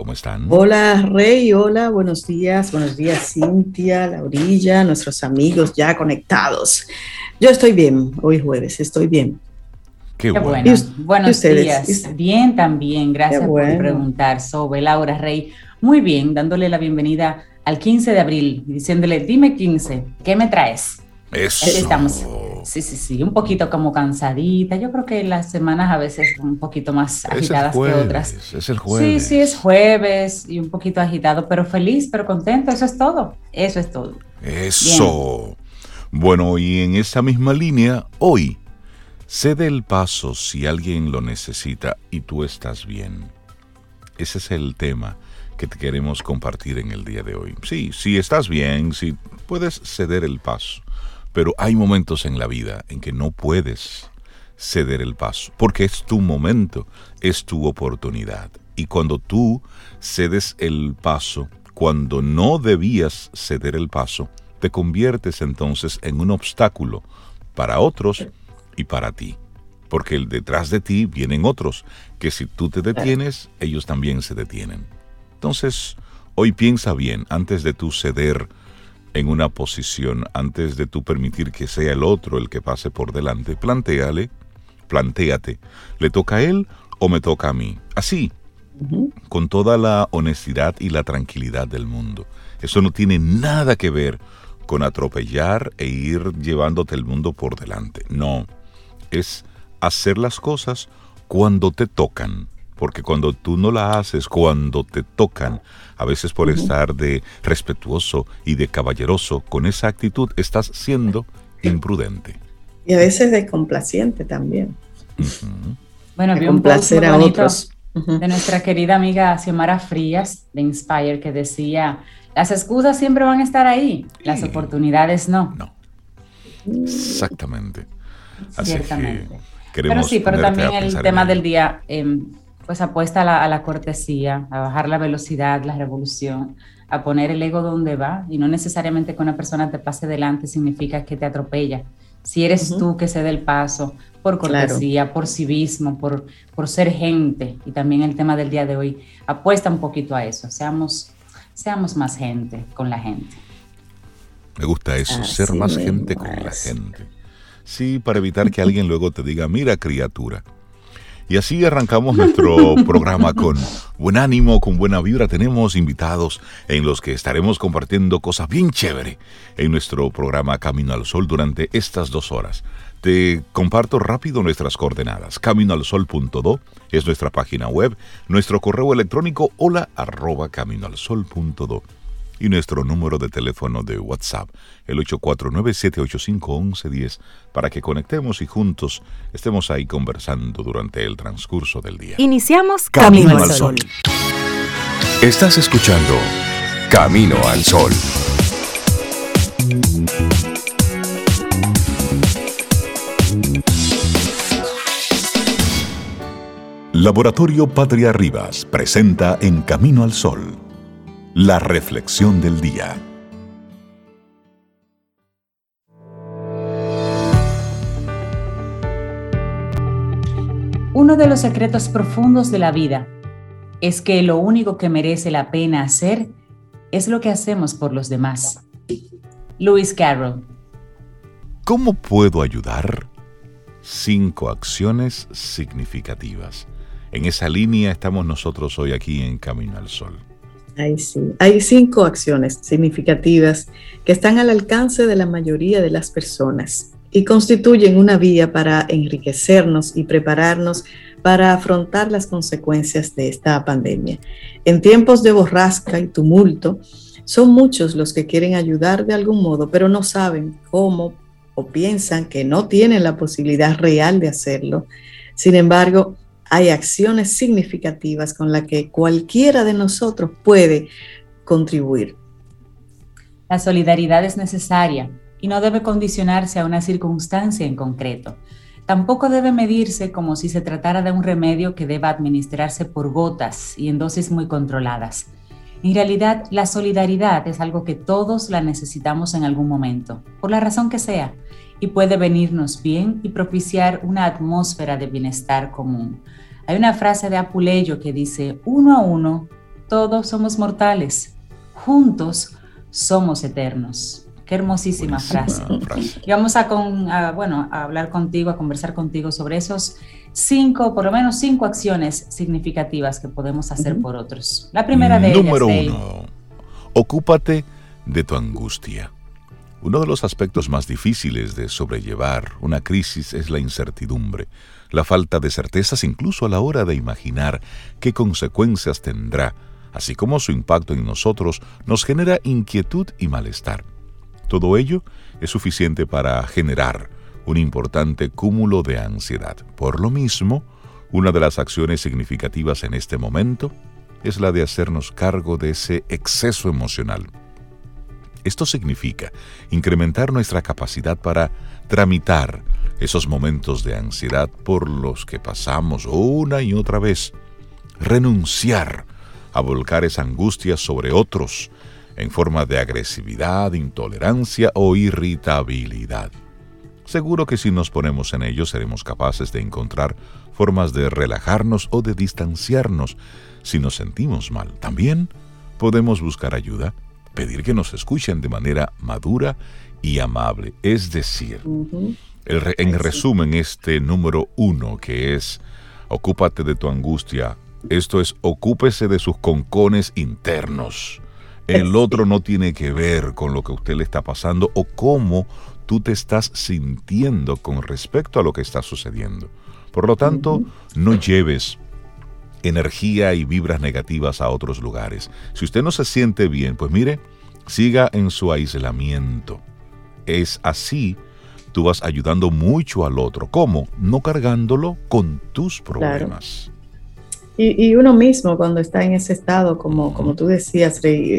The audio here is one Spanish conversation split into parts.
¿cómo están? Hola Rey, hola, buenos días, buenos días Cintia, Laurilla, nuestros amigos ya conectados. Yo estoy bien, hoy jueves, estoy bien. Qué, bueno. Buenos días. Bien también, gracias por preguntar. Sobe Laura Rey. Muy bien, dándole la bienvenida al 15 de abril y diciéndole, dime 15, ¿qué me traes? Eso. estamos. Sí, sí, sí, un poquito como cansadita. Yo creo que las semanas a veces un poquito más agitadas que otras. Es el jueves. Sí, sí, es jueves y un poquito agitado, pero feliz, pero contento. Eso es todo. Eso es todo. Eso. Bueno, y en esa misma línea, hoy, cede el paso si alguien lo necesita y tú estás bien. Ese es el tema que te queremos compartir en el día de hoy. Sí, si estás bien, si puedes ceder el paso pero hay momentos en la vida en que no puedes ceder el paso, porque es tu momento, es tu oportunidad. Y cuando tú cedes el paso, cuando no debías ceder el paso, te conviertes entonces en un obstáculo para otros y para ti. Porque detrás de ti vienen otros, que si tú te detienes, ellos también se detienen. Entonces, hoy piensa bien antes de tú ceder en una posición antes de tú permitir que sea el otro el que pase por delante. Plantéale, plantéate, ¿le toca a él o me toca a mí? Así, con toda la honestidad y la tranquilidad del mundo. Eso no tiene nada que ver con atropellar e ir llevándote el mundo por delante. No, es hacer las cosas cuando te tocan porque cuando tú no la haces, cuando te tocan, a veces por estar de respetuoso y de caballeroso, con esa actitud estás siendo imprudente. Y a veces de complaciente también. Bueno, vi un post a otros. de nuestra querida amiga Xiomara Frías de Inspire que decía, las excusas siempre van a estar ahí, las oportunidades no. No. Exactamente. Ciertamente. pero sí, pero también el tema del día, em, pues apuesta a la, cortesía, a bajar la velocidad, la revolución, a poner el ego donde va y no necesariamente que una persona te pase delante significa que te atropella. Si eres tú que se dé el paso por cortesía, por civismo, por, por ser gente y también el tema del día de hoy apuesta un poquito a eso, seamos, seamos más gente con la gente. Me gusta eso, ser más gente con la gente. Sí, para evitar que alguien luego te diga, mira criatura, y así arrancamos nuestro programa con buen ánimo, con buena vibra. Tenemos invitados en los que estaremos compartiendo cosas bien chévere en nuestro programa Camino al Sol durante estas dos horas. Te comparto rápido nuestras coordenadas. Caminoalsol.do es nuestra página web, nuestro correo electrónico hola arroba caminoalsol.do y nuestro número de teléfono de WhatsApp, el 849-785-1110, para que conectemos y juntos estemos ahí conversando durante el transcurso del día. Iniciamos Camino, al Sol. Estás escuchando Camino al Sol. Laboratorio Patria Rivas presenta En Camino al Sol la reflexión del día. Uno de los secretos profundos de la vida es que lo único que merece la pena hacer es lo que hacemos por los demás. Lewis Carroll. ¿Cómo puedo ayudar? Cinco acciones significativas. En esa línea estamos nosotros hoy aquí en Camino al Sol. Hay cinco acciones significativas que están al alcance de la mayoría de las personas y constituyen una vía para enriquecernos y prepararnos para afrontar las consecuencias de esta pandemia. En tiempos de borrasca y tumulto, son muchos los que quieren ayudar de algún modo, pero no saben cómo o piensan que no tienen la posibilidad real de hacerlo. Sin embargo, hay acciones significativas con las que cualquiera de nosotros puede contribuir. La solidaridad es necesaria y no debe condicionarse a una circunstancia en concreto. Tampoco debe medirse como si se tratara de un remedio que deba administrarse por gotas y en dosis muy controladas. En realidad, la solidaridad es algo que todos la necesitamos en algún momento, por la razón que sea, y puede venirnos bien y propiciar una atmósfera de bienestar común. Hay una frase de Apuleyo que dice, uno a uno, todos somos mortales, juntos somos eternos. Qué hermosísima frase. Y vamos a, con, bueno, a hablar contigo, a conversar contigo sobre esos cinco, por lo menos cinco acciones significativas que podemos hacer por otros. La primera de Número uno, ocúpate de tu angustia. Uno de los aspectos más difíciles de sobrellevar una crisis es la incertidumbre, la falta de certezas incluso a la hora de imaginar qué consecuencias tendrá, así como su impacto en nosotros nos genera inquietud y malestar. Todo ello es suficiente para generar un importante cúmulo de ansiedad. Por lo mismo, una de las acciones significativas en este momento es la de hacernos cargo de ese exceso emocional. Esto significa incrementar nuestra capacidad para tramitar esos momentos de ansiedad por los que pasamos una y otra vez, renunciar a volcar esa angustia sobre otros, en forma de agresividad, intolerancia o irritabilidad. Seguro que si nos ponemos en ello seremos capaces de encontrar formas de relajarnos o de distanciarnos si nos sentimos mal. También podemos buscar ayuda, pedir que nos escuchen de manera madura y amable. Es decir, en resumen, este número uno que es, ocúpate de tu angustia, esto es, ocúpese de sus concones internos el otro no tiene que ver con lo que a usted le está pasando o cómo tú te estás sintiendo con respecto a lo que está sucediendo. Por lo tanto, no lleves energía y vibras negativas a otros lugares. Si usted no se siente bien, pues mire, siga en su aislamiento. Es así, tú vas ayudando mucho al otro. ¿Cómo? No cargándolo con tus problemas. Y, uno mismo cuando está en ese estado, como, como tú decías,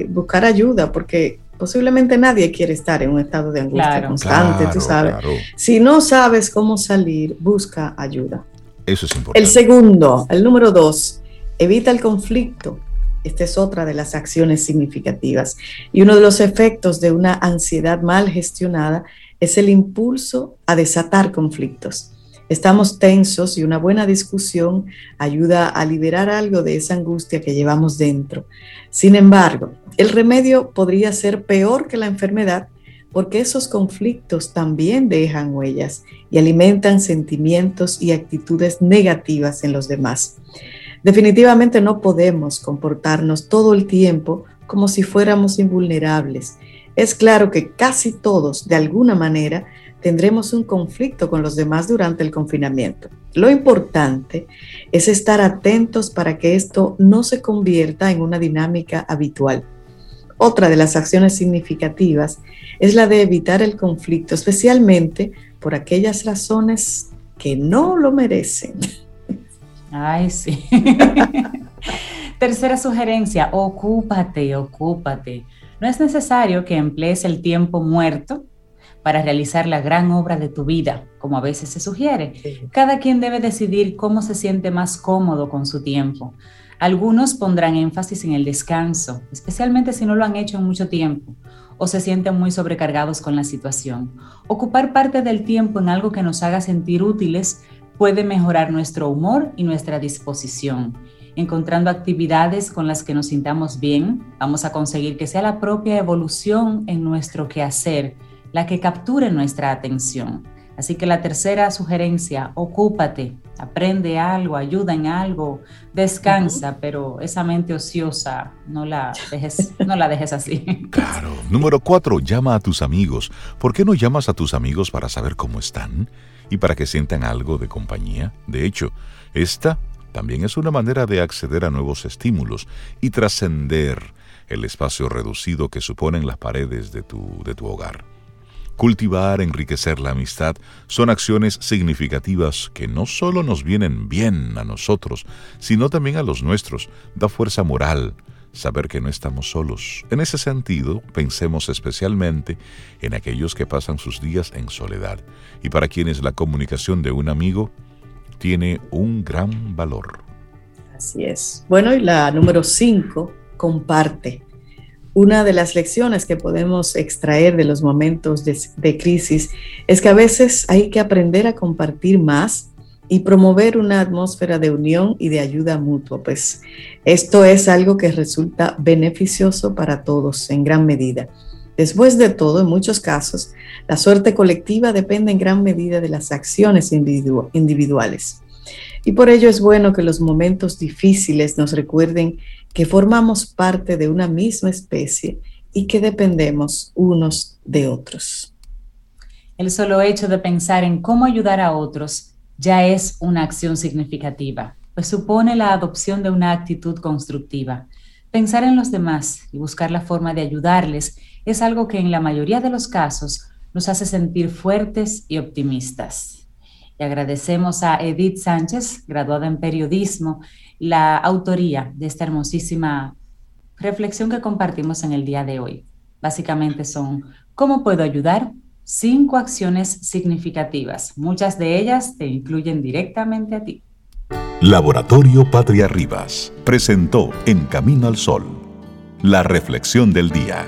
buscar ayuda, porque posiblemente nadie quiere estar en un estado de angustia constante, tú sabes. Si no sabes cómo salir, busca ayuda. Eso es importante. El segundo, el número dos, evita el conflicto. Esta es otra de las acciones significativas. Y uno de los efectos de una ansiedad mal gestionada es el impulso a desatar conflictos. Estamos tensos y una buena discusión ayuda a liberar algo de esa angustia que llevamos dentro. Sin embargo, el remedio podría ser peor que la enfermedad porque esos conflictos también dejan huellas y alimentan sentimientos y actitudes negativas en los demás. Definitivamente no podemos comportarnos todo el tiempo como si fuéramos invulnerables. Es claro que casi todos, de alguna manera, tendremos un conflicto con los demás durante el confinamiento. Lo importante es estar atentos para que esto no se convierta en una dinámica habitual. Otra de las acciones significativas es la de evitar el conflicto, especialmente por aquellas razones que no lo merecen. Ay, sí. Tercera sugerencia, ocúpate, ocúpate. No es necesario que emplees el tiempo muerto para realizar la gran obra de tu vida, como a veces se sugiere. Cada quien debe decidir cómo se siente más cómodo con su tiempo. Algunos pondrán énfasis en el descanso, especialmente si no lo han hecho en mucho tiempo o se sienten muy sobrecargados con la situación. Ocupar parte del tiempo en algo que nos haga sentir útiles puede mejorar nuestro humor y nuestra disposición. Encontrando actividades con las que nos sintamos bien, vamos a conseguir que sea la propia evolución en nuestro quehacer la que capture nuestra atención. Así que la tercera sugerencia, ocúpate, aprende algo, ayuda en algo, descansa, pero esa mente ociosa no la dejes, no la dejes así. Claro. Número cuatro, llama a tus amigos. ¿Por qué no llamas a tus amigos para saber cómo están y para que sientan algo de compañía? De hecho, esta también es una manera de acceder a nuevos estímulos y trascender el espacio reducido que suponen las paredes de tu, de tu hogar. Cultivar, enriquecer la amistad son acciones significativas que no solo nos vienen bien a nosotros, sino también a los nuestros. Da fuerza moral saber que no estamos solos. En ese sentido, pensemos especialmente en aquellos que pasan sus días en soledad y para quienes la comunicación de un amigo tiene un gran valor. Así es. Bueno, y la número 5, comparte. Una de las lecciones que podemos extraer de los momentos de, crisis es que a veces hay que aprender a compartir más y promover una atmósfera de unión y de ayuda mutua. Pues esto es algo que resulta beneficioso para todos en gran medida. Después de todo, en muchos casos, la suerte colectiva depende en gran medida de las acciones individuales. Y por ello es bueno que los momentos difíciles nos recuerden que formamos parte de una misma especie y que dependemos unos de otros. El solo hecho de pensar en cómo ayudar a otros ya es una acción significativa, pues supone la adopción de una actitud constructiva. Pensar en los demás y buscar la forma de ayudarles es algo que en la mayoría de los casos nos hace sentir fuertes y optimistas. Y agradecemos a Edith Sánchez, graduada en periodismo, la autoría de esta hermosísima reflexión que compartimos en el día de hoy. Básicamente son, ¿cómo puedo ayudar? cinco acciones significativas. Muchas de ellas te incluyen directamente a ti. Laboratorio Patria Rivas presentó En Camino al Sol, la reflexión del día.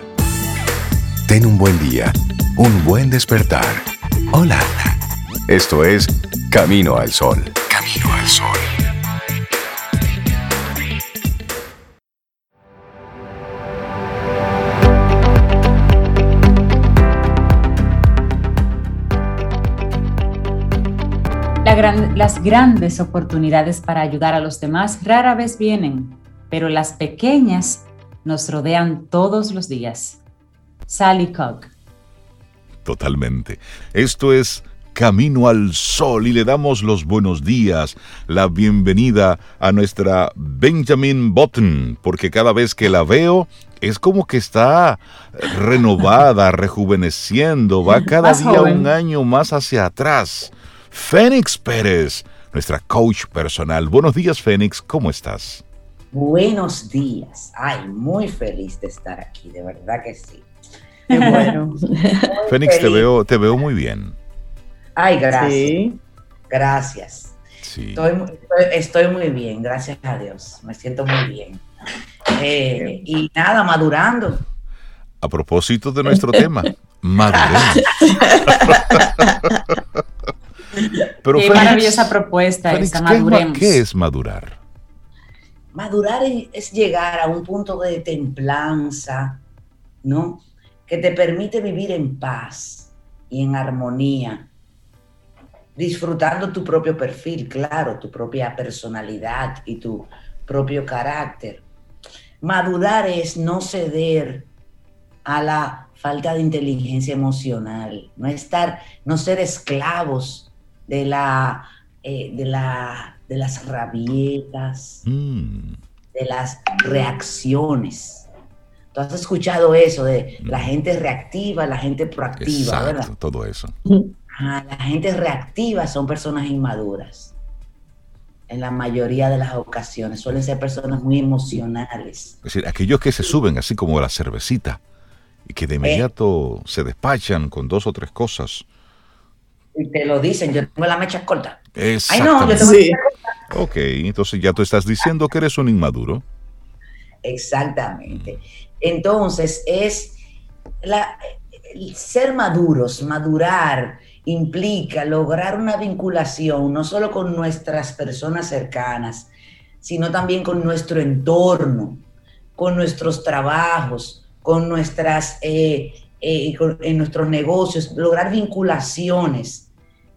Ten un buen día, un buen despertar. Hola. Esto es Camino al Sol. Camino al Sol. Las grandes oportunidades para ayudar a los demás rara vez vienen, pero las pequeñas nos rodean todos los días. Sally Cook. Totalmente. Esto es Camino al Sol y le damos los buenos días, la bienvenida a nuestra Benjamin Button, porque cada vez que la veo es como que está renovada, rejuveneciendo, va cada día un año más hacia atrás. Fénix Pérez, nuestra coach personal. Buenos días, Fénix, ¿cómo estás? Buenos días. Ay, muy feliz de estar aquí, de verdad que sí. bueno. Fénix, te veo, te veo muy bien. Ay, gracias. Gracias. Sí. Estoy, muy bien, gracias a Dios. Me siento muy bien. Eh, y nada, madurando. A propósito de nuestro tema, Qué maravillosa propuesta ¿qué, es madurar? Madurar es llegar a un punto de templanza, ¿no? Que te permite vivir en paz y en armonía, disfrutando tu propio perfil, claro, tu propia personalidad y tu propio carácter. Madurar es no ceder a la falta de inteligencia emocional, no estar, no ser esclavos de, la, eh, de, la, de las rabietas, mm. de las reacciones. Tú has escuchado eso de la mm. gente reactiva, la gente proactiva, Exacto, Todo eso. la gente reactiva son personas inmaduras. En la mayoría de las ocasiones suelen ser personas muy emocionales. Es decir, aquellos que se suben así como la cervecita y que de eh. inmediato se despachan con dos o tres cosas y te lo dicen, yo tengo la mecha corta. Ay, no, yo tengo sí. Ok, entonces ya tú estás diciendo que eres un inmaduro. Exactamente. Entonces, es la, ser maduros, madurar, implica lograr una vinculación no solo con nuestras personas cercanas, sino también con nuestro entorno, con nuestros trabajos, con nuestras, eh, eh, en nuestros negocios, lograr vinculaciones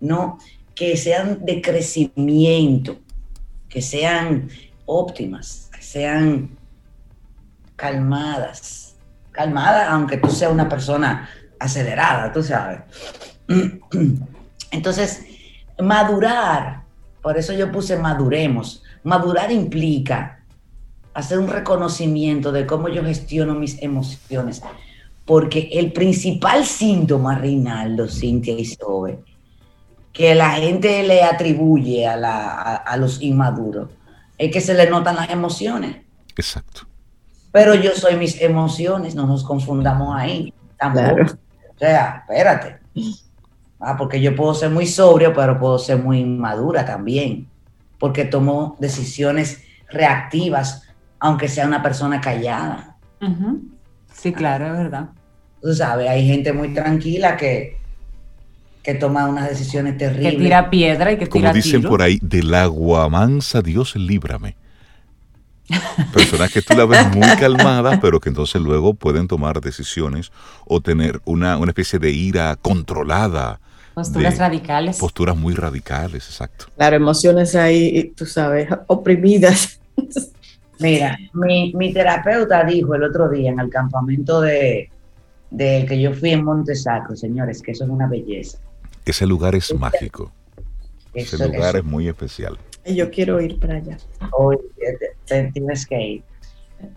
¿no? Que sean de crecimiento, que sean óptimas, que sean calmadas. Calmada, aunque tú seas una persona acelerada, tú sabes. Entonces, madurar, por eso yo puse maduremos. Madurar implica hacer un reconocimiento de cómo yo gestiono mis emociones. Porque el principal síntoma, Reinaldo, Cintia y Sobe, que la gente le atribuye a, la, a, los inmaduros es que se le notan las emociones. Exacto. Pero yo soy mis emociones, no nos confundamos ahí. Tampoco. O sea, espérate. Ah, porque yo puedo ser muy sobrio, pero puedo ser muy inmadura también. Porque tomo decisiones reactivas, aunque sea una persona callada. Sí, claro, es verdad. Tú sabes, hay gente muy tranquila que que toma unas decisiones terribles. Que tira piedra y que Como dicen por ahí, del agua mansa Dios líbrame. Personas que tú la ves muy calmada, pero que entonces luego pueden tomar decisiones o tener una, una especie de ira controlada. Posturas radicales. Posturas muy radicales, exacto. Claro, emociones ahí, tú sabes, oprimidas. Mira, mi, mi terapeuta dijo el otro día en el campamento de, de que yo fui en Montesacro, señores, que eso es una belleza. Ese lugar es mágico. Ese lugar es muy especial. Yo quiero ir para allá. Hoy tienes que ir.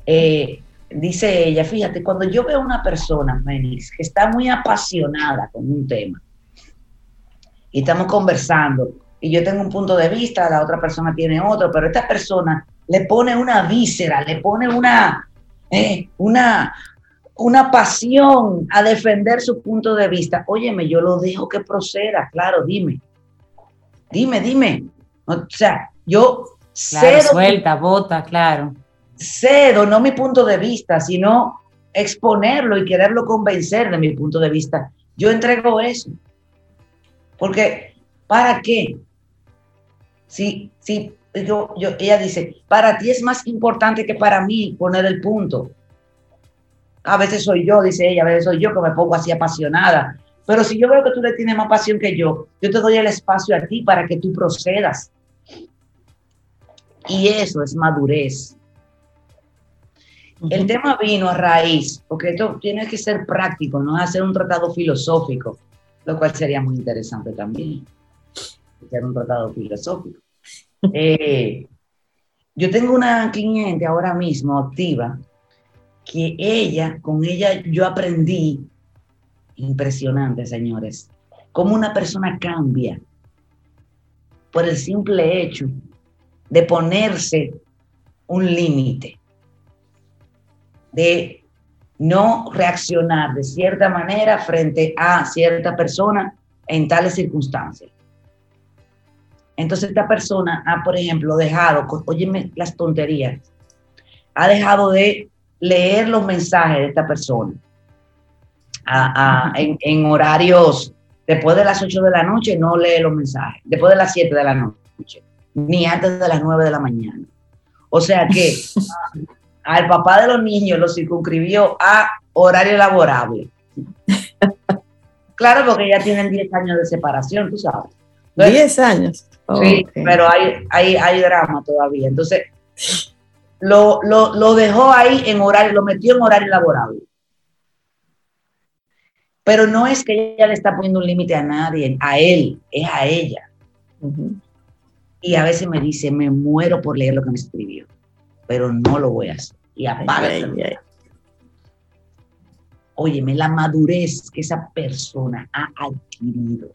Eh, dice ella, fíjate, cuando yo veo a una persona, Félix, que está muy apasionada con un tema, y estamos conversando, y yo tengo un punto de vista, la otra persona tiene otro, pero esta persona le pone una víscera, le pone una, eh, una, una pasión a defender su punto de vista. Óyeme, yo lo dejo que proceda, claro, dime. Dime, dime. O sea, yo claro, Suelta, vota, claro. Cedo, no mi punto de vista, sino exponerlo y quererlo convencer de mi punto de vista. Yo entrego eso. Porque, ¿para qué? Si, si yo, yo, ella dice, para ti es más importante que para mí poner el punto. A veces soy yo, dice ella, a veces soy yo que me pongo así apasionada. Pero si yo veo que tú le tienes más pasión que yo, yo te doy el espacio a ti para que tú procedas. Y eso es madurez. El tema vino a raíz, porque esto tiene que ser práctico, no hacer un tratado filosófico, lo cual sería muy interesante también, hacer un tratado filosófico. Eh, yo tengo una cliente ahora mismo activa que ella, con ella yo aprendí, impresionante señores, cómo una persona cambia por el simple hecho de ponerse un límite, de no reaccionar de cierta manera frente a cierta persona en tales circunstancias. Entonces esta persona ha, por ejemplo, dejado, óyeme las tonterías, ha dejado de leer los mensajes de esta persona en, horarios, después de las 8 de la noche no lee los mensajes, después de las 7 de la noche, ni antes de las 9 de la mañana. O sea que al papá de los niños lo circunscribió a horario laborable. Claro, porque ya tienen 10 años de separación, tú sabes. 10 años. sí, pero hay, hay, hay drama todavía. Entonces, lo, lo, dejó ahí en horario, lo metió en horario laborable. Pero no es que ella le está poniendo un límite a nadie, a él, es a ella. Y a veces me dice, me muero por leer lo que me escribió, pero no lo voy a hacer. Y aparte. Óyeme, la madurez que esa persona ha adquirido.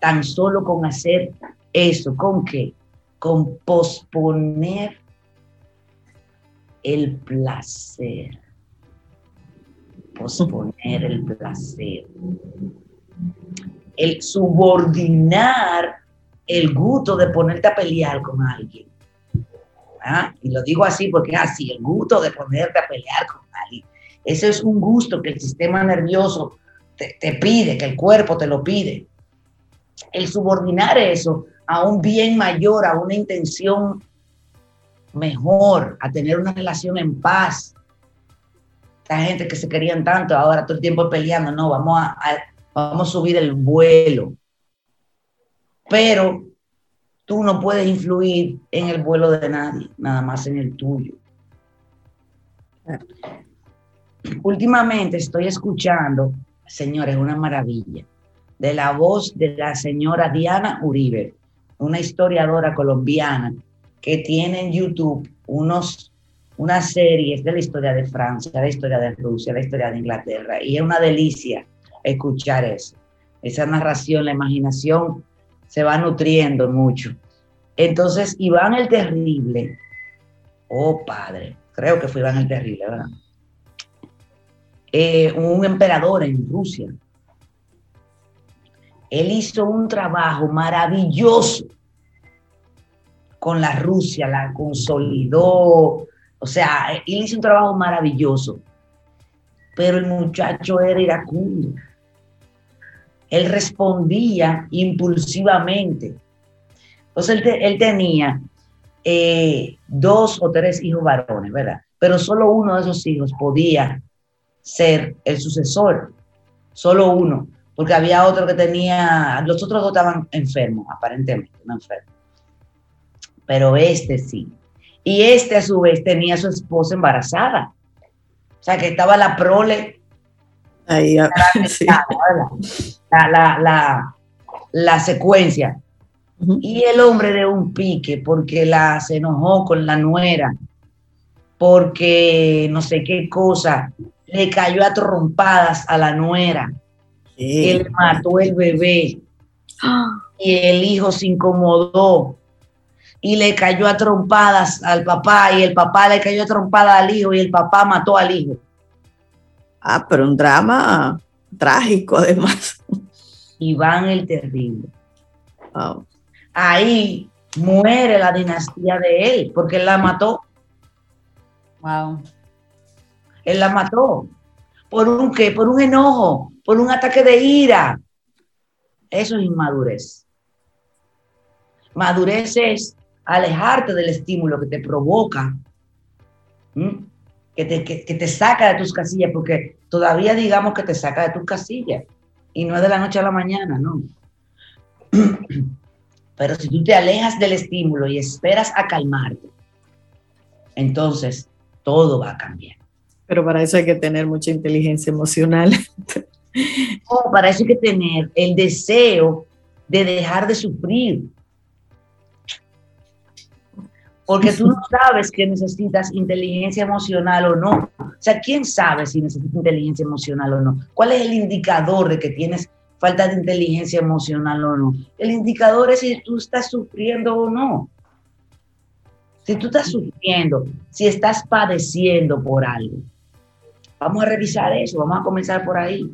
Tan solo con hacer eso, ¿con qué? Con posponer el placer. Posponer el placer. El subordinar el gusto de ponerte a pelear con alguien. ¿Ah? Y lo digo así porque así, el gusto de ponerte a pelear con alguien. Ese es un gusto que el sistema nervioso te pide, que el cuerpo te lo pide. El subordinar eso a un bien mayor, a una intención mejor, a tener una relación en paz. Esta gente que se querían tanto, ahora todo el tiempo peleando, no, vamos a, vamos a subir el vuelo. Pero tú no puedes influir en el vuelo de nadie, nada más en el tuyo. Últimamente estoy escuchando, señores, una maravilla, de la voz de la señora Diana Uribe una historiadora colombiana que tiene en YouTube unos, unas series de la historia de Francia, la historia de Rusia, la historia de Inglaterra. Y es una delicia escuchar eso. Esa narración, la imaginación se va nutriendo mucho. Entonces, Iván el Terrible, oh padre, creo que fue Iván el Terrible, ¿verdad? Eh, un emperador en Rusia, él hizo un trabajo maravilloso con la Rusia, la consolidó, o sea, él hizo un trabajo maravilloso, pero el muchacho era iracundo. él respondía impulsivamente. Entonces él, tenía eh, dos o tres hijos varones, ¿verdad? Pero solo uno de esos hijos podía ser el sucesor, solo uno, porque había otro que tenía, los otros dos estaban enfermos, aparentemente, no enfermos. Pero este sí. Y este a su vez tenía a su esposa embarazada. O sea que estaba la prole. Ahí, la, la, la, secuencia. Y el hombre de un pique porque la, se enojó con la nuera, porque no sé qué cosa, le cayó a trompadas a la nuera. Él mató el bebé. Y el hijo se incomodó y le cayó a trompadas al papá y el papá le cayó a trompadas al hijo y el papá mató al hijo. Ah, pero un drama trágico además. Iván el Terrible. Ahí muere la dinastía de él porque él la mató. Wow. Él la mató. ¿Por un qué? Por un enojo, por un ataque de ira. Eso es inmadurez. Madurez es alejarte del estímulo que te provoca, que te, que, te, saca de tus casillas, porque todavía digamos que te saca de tus casillas, y no es de la noche a la mañana, no. Pero si tú te alejas del estímulo y esperas a calmarte, entonces todo va a cambiar. Pero para eso hay que tener mucha inteligencia emocional. Oh, para eso hay que tener el deseo de dejar de sufrir, porque tú no sabes que necesitas inteligencia emocional o no. O sea, ¿quién sabe si necesitas inteligencia emocional o no? ¿Cuál es el indicador de que tienes falta de inteligencia emocional o no? El indicador es si tú estás sufriendo o no. Si tú estás sufriendo, si estás padeciendo por algo. Vamos a revisar eso, vamos a comenzar por ahí.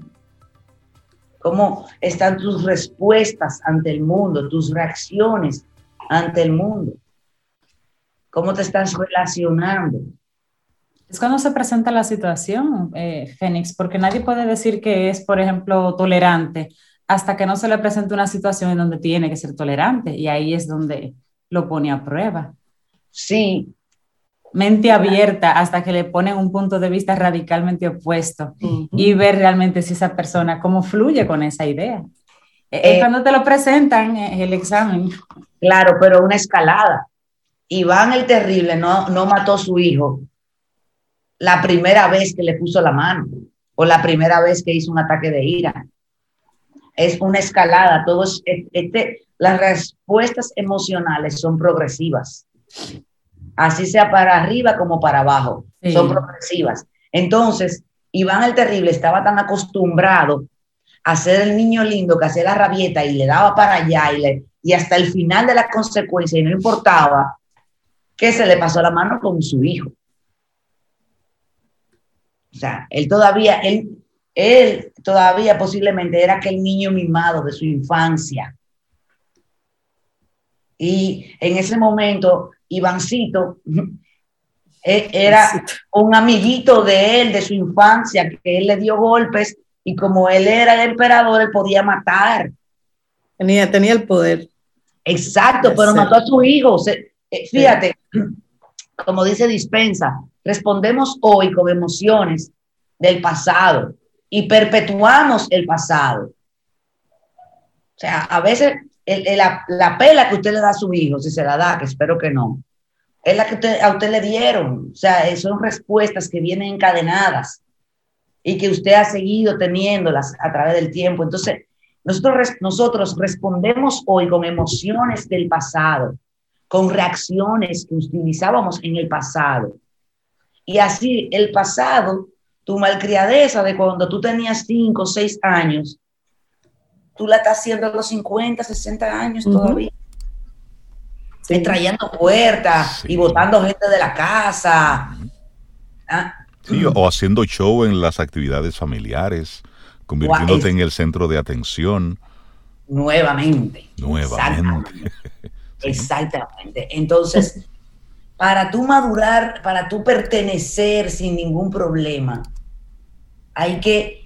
¿Cómo están tus respuestas ante el mundo, tus reacciones ante el mundo? ¿Cómo te estás relacionando? Es cuando se presenta la situación, eh, Fénix, porque nadie puede decir que es, por ejemplo, tolerante hasta que no se le presente una situación en donde tiene que ser tolerante y ahí es donde lo pone a prueba. Sí. Mente abierta hasta que le ponen un punto de vista radicalmente opuesto y ver realmente si esa persona, cómo fluye con esa idea. es eh, cuando te lo presentan eh, el examen. Claro, pero una escalada. Iván el Terrible no, no mató a su hijo la primera vez que le puso la mano o la primera vez que hizo un ataque de ira. Es una escalada, todos, este, las respuestas emocionales son progresivas. Así sea para arriba como para abajo, son progresivas. Entonces, Iván el Terrible estaba tan acostumbrado a ser el niño lindo que hacía la rabieta y le daba para allá y, le, y hasta el final de la consecuencia y no importaba que se le pasó la mano con su hijo. O sea, él todavía, él, él todavía posiblemente era aquel niño mimado de su infancia. Y en ese momento, Ivancito e, era un amiguito de él, de su infancia, que él le dio golpes y como él era el emperador, él podía matar. Tenía, tenía el poder. Exacto, pero mató a su hijo. Eh, fíjate, como dice Dispensa, respondemos hoy con emociones del pasado y perpetuamos el pasado. O sea, a veces la, pela que usted le da a su hijo, si se la da, que espero que no, es la que a usted le dieron. O sea, son respuestas que vienen encadenadas y que usted ha seguido teniéndolas a través del tiempo. Entonces, nosotros, nosotros respondemos hoy con emociones del pasado con reacciones que utilizábamos en el pasado. Y así el pasado, tu malcriadeza de cuando tú tenías 5 o 6 años, tú la estás haciendo a los 50, 60 años todavía. Trayendo puertas y botando gente de la casa. ¿Ah? Sí, o haciendo show en las actividades familiares, convirtiéndote en el centro de atención. Nuevamente. Nuevamente. Exactamente. Entonces, para tú madurar, para tú pertenecer sin ningún problema, hay que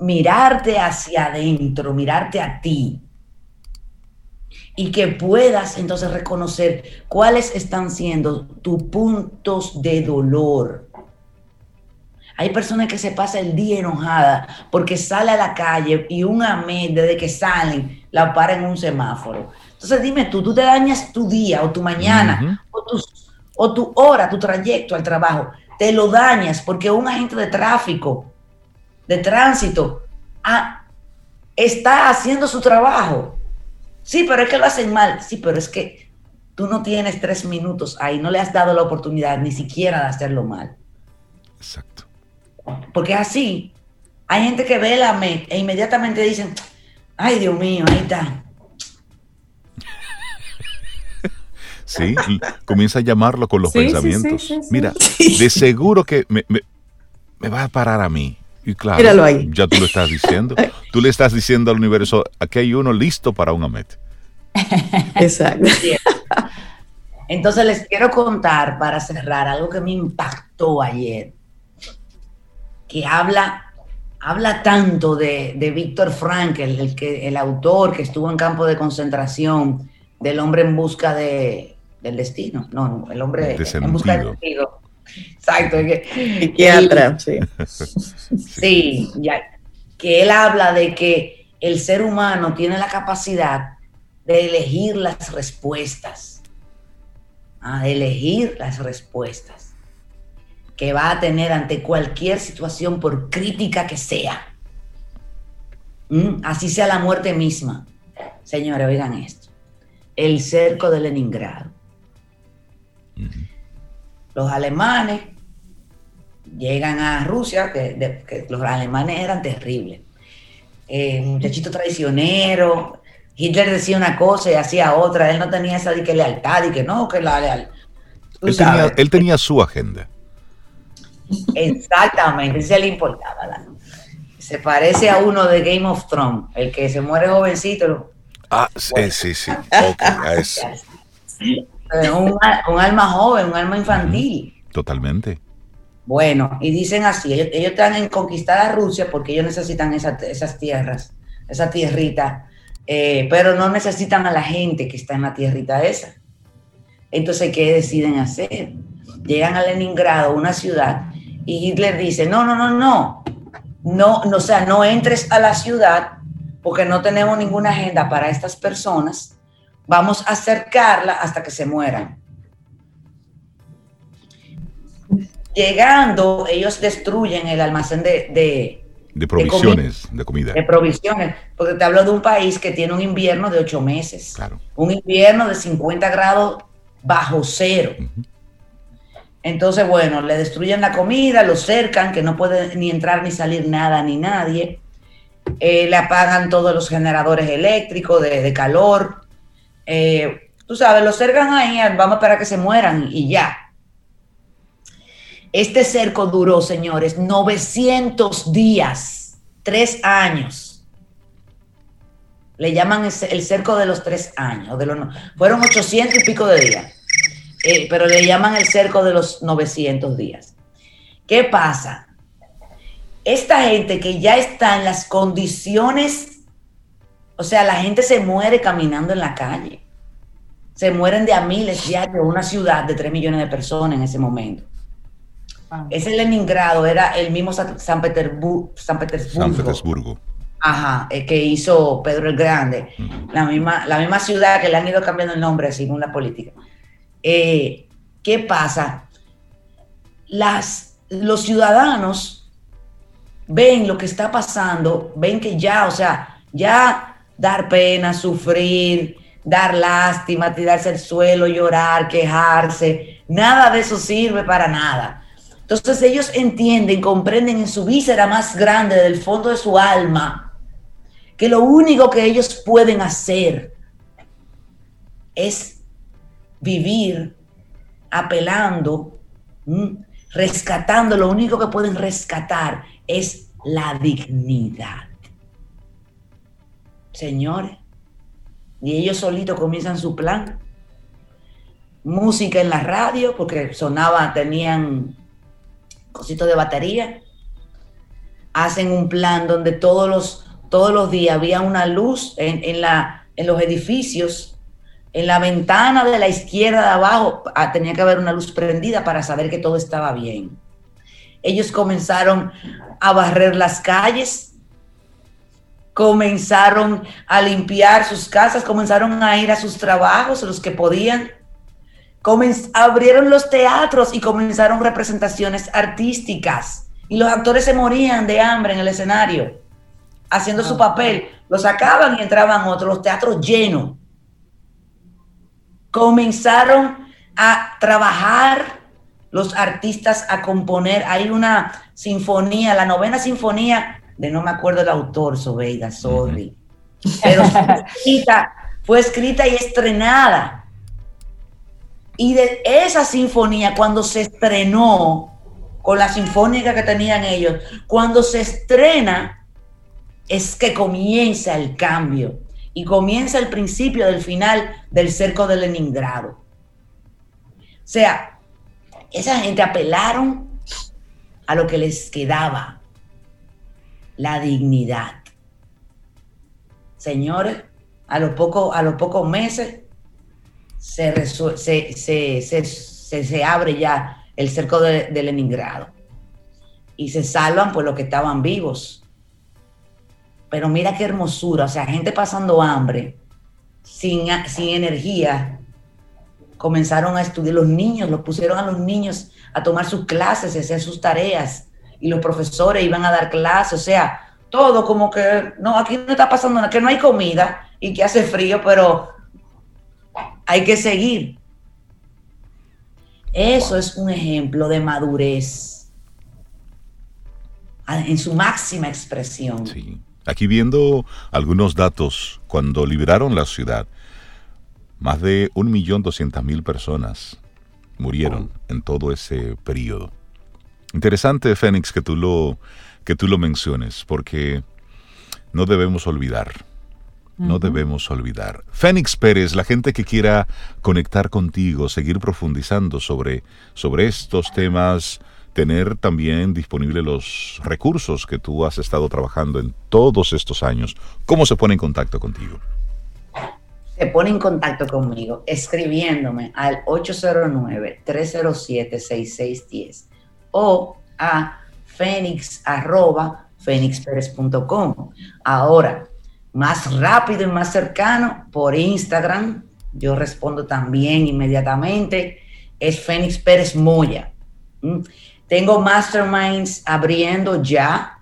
mirarte hacia adentro, mirarte a ti. Y que puedas entonces reconocer cuáles están siendo tus puntos de dolor. Hay personas que se pasa el día enojada porque sale a la calle y un amén desde que salen la para en un semáforo. Entonces dime tú, tú te dañas tu día o tu mañana o, o tu hora, tu trayecto al trabajo, te lo dañas porque un agente de tráfico, de tránsito, ah, está haciendo su trabajo. Sí, pero es que lo hacen mal. Sí, pero es que tú no tienes tres minutos ahí, no le has dado la oportunidad ni siquiera de hacerlo mal. Exacto. Porque así, hay gente que ve la MEC e inmediatamente dicen, ay Dios mío, ahí está. Sí, comienza a llamarlo con los pensamientos. Mira, de seguro que me, va a parar a mí. Y claro, ya tú lo estás diciendo. Tú le estás diciendo al universo, aquí hay uno listo para un Amet. Exacto. Entonces les quiero contar para cerrar algo que me impactó ayer, que habla, habla tanto de, de Víctor Frankl, el, que, el autor que estuvo en campo de concentración, del hombre en busca de, del destino. No, no el hombre en busca del destino. Exacto. Psiquiatra, sí. sí, ya, que él habla de que el ser humano tiene la capacidad de elegir las respuestas. Ah, de elegir las respuestas que va a tener ante cualquier situación, por crítica que sea. Mm, así sea la muerte misma. Señores, oigan esto. El cerco de Leningrado los alemanes llegan a Rusia, que, los alemanes eran terribles. Eh, muchachito traicionero, Hitler decía una cosa y hacía otra, él no tenía esa de que lealtad y que no, que la lealtad. Él tenía, su agenda. Exactamente, se le importaba. Se parece a uno de Game of Thrones, el que se muere jovencito. Ah, sí, sí, sí. Okay, Un, alma joven, un alma infantil. Totalmente. Bueno, y dicen así, ellos, están en conquistar a Rusia porque ellos necesitan esas tierras, esa tierrita, eh, pero no necesitan a la gente que está en la tierrita esa. Entonces, ¿qué deciden hacer? Llegan a Leningrado, una ciudad, y Hitler dice, no, no, no, no, no, no o sea, no entres a la ciudad porque no tenemos ninguna agenda para estas personas vamos a acercarla hasta que se mueran. Llegando, ellos destruyen el almacén de, de, provisiones, de, comida. De provisiones, porque te hablo de un país que tiene un invierno de ocho meses, un invierno de 50 grados bajo cero. Entonces, bueno, le destruyen la comida, lo cercan, que no puede ni entrar ni salir nada ni nadie. Eh, le apagan todos los generadores eléctricos de, de calor, eh, tú sabes, los cercan ahí, vamos a esperar que se mueran y ya. Este cerco duró, señores, 900 días, tres años. Le llaman el cerco de los tres años. Fueron 800 y pico de días, eh, pero le llaman el cerco de los 900 días. ¿Qué pasa? Esta gente que ya está en las condiciones o sea, la gente se muere caminando en la calle. Se mueren de a miles diarios una ciudad de 3 millones de personas en ese momento. Ah. Ese Leningrado era el mismo San, Petersburgo. San Petersburgo. Ajá, eh, que hizo Pedro el Grande. la, misma, la misma ciudad que le han ido cambiando el nombre según la política. Eh, ¿Qué pasa? Las, los ciudadanos ven lo que está pasando, ven que ya, o sea, ya dar pena, sufrir, dar lástima, tirarse al suelo, llorar, quejarse. Nada de eso sirve para nada. Entonces ellos entienden, comprenden en su víscera más grande, del fondo de su alma, que lo único que ellos pueden hacer es vivir apelando, rescatando, lo único que pueden rescatar es la dignidad señores. Y ellos solitos comienzan su plan. Música en la radio, porque sonaba, tenían cositos de batería. hacen un plan donde todos los, todos los días había una luz en, la, en los edificios, en la ventana de la izquierda de abajo ah, tenía que haber una luz prendida para saber que todo estaba bien. Ellos comenzaron a barrer las calles, comenzaron a limpiar sus casas, comenzaron a ir a sus trabajos, los que podían. abrieron los teatros y comenzaron representaciones artísticas. Y los actores se morían de hambre en el escenario, haciendo su ah. papel. Lo sacaban y entraban otros, los teatros llenos. Comenzaron a trabajar los artistas a componer. Hay una sinfonía, la novena sinfonía, de no me acuerdo el autor, Sobeida, sorry. Pero fue escrita, fue escrita y estrenada. Y de esa sinfonía, cuando se estrenó, con la sinfónica que tenían ellos, cuando se estrena, es que comienza el cambio y comienza el principio del final del cerco de Leningrado. O sea, esa gente apelaron a lo que les quedaba, la dignidad. Señores, a los pocos a los pocos meses se, se, abre ya el cerco de, Leningrado y se salvan por los que estaban vivos. Pero mira qué hermosura, o sea, gente pasando hambre, sin, sin energía, comenzaron a estudiar los niños, los pusieron a los niños a tomar sus clases, a hacer sus tareas, y los profesores iban a dar clases, o sea, todo como que, no, aquí no está pasando nada, que no hay comida y que hace frío, pero hay que seguir. Eso es un ejemplo de madurez en su máxima expresión. Sí. Aquí viendo algunos datos, cuando liberaron la ciudad, más de 1.200.000 personas murieron en todo ese periodo. Interesante, Fénix, que tú lo, que tú lo menciones, porque no debemos olvidar. No debemos olvidar. Fénix Pérez, la gente que quiera conectar contigo, seguir profundizando sobre, sobre estos temas, tener también disponibles los recursos que tú has estado trabajando en todos estos años, ¿cómo se pone en contacto contigo? se pone en contacto conmigo escribiéndome al 809-307-6610 o a fénix Ahora, más rápido y más cercano por Instagram, yo respondo también inmediatamente, es Fénix Pérez Moya. ¿Mm? Tengo masterminds abriendo ya.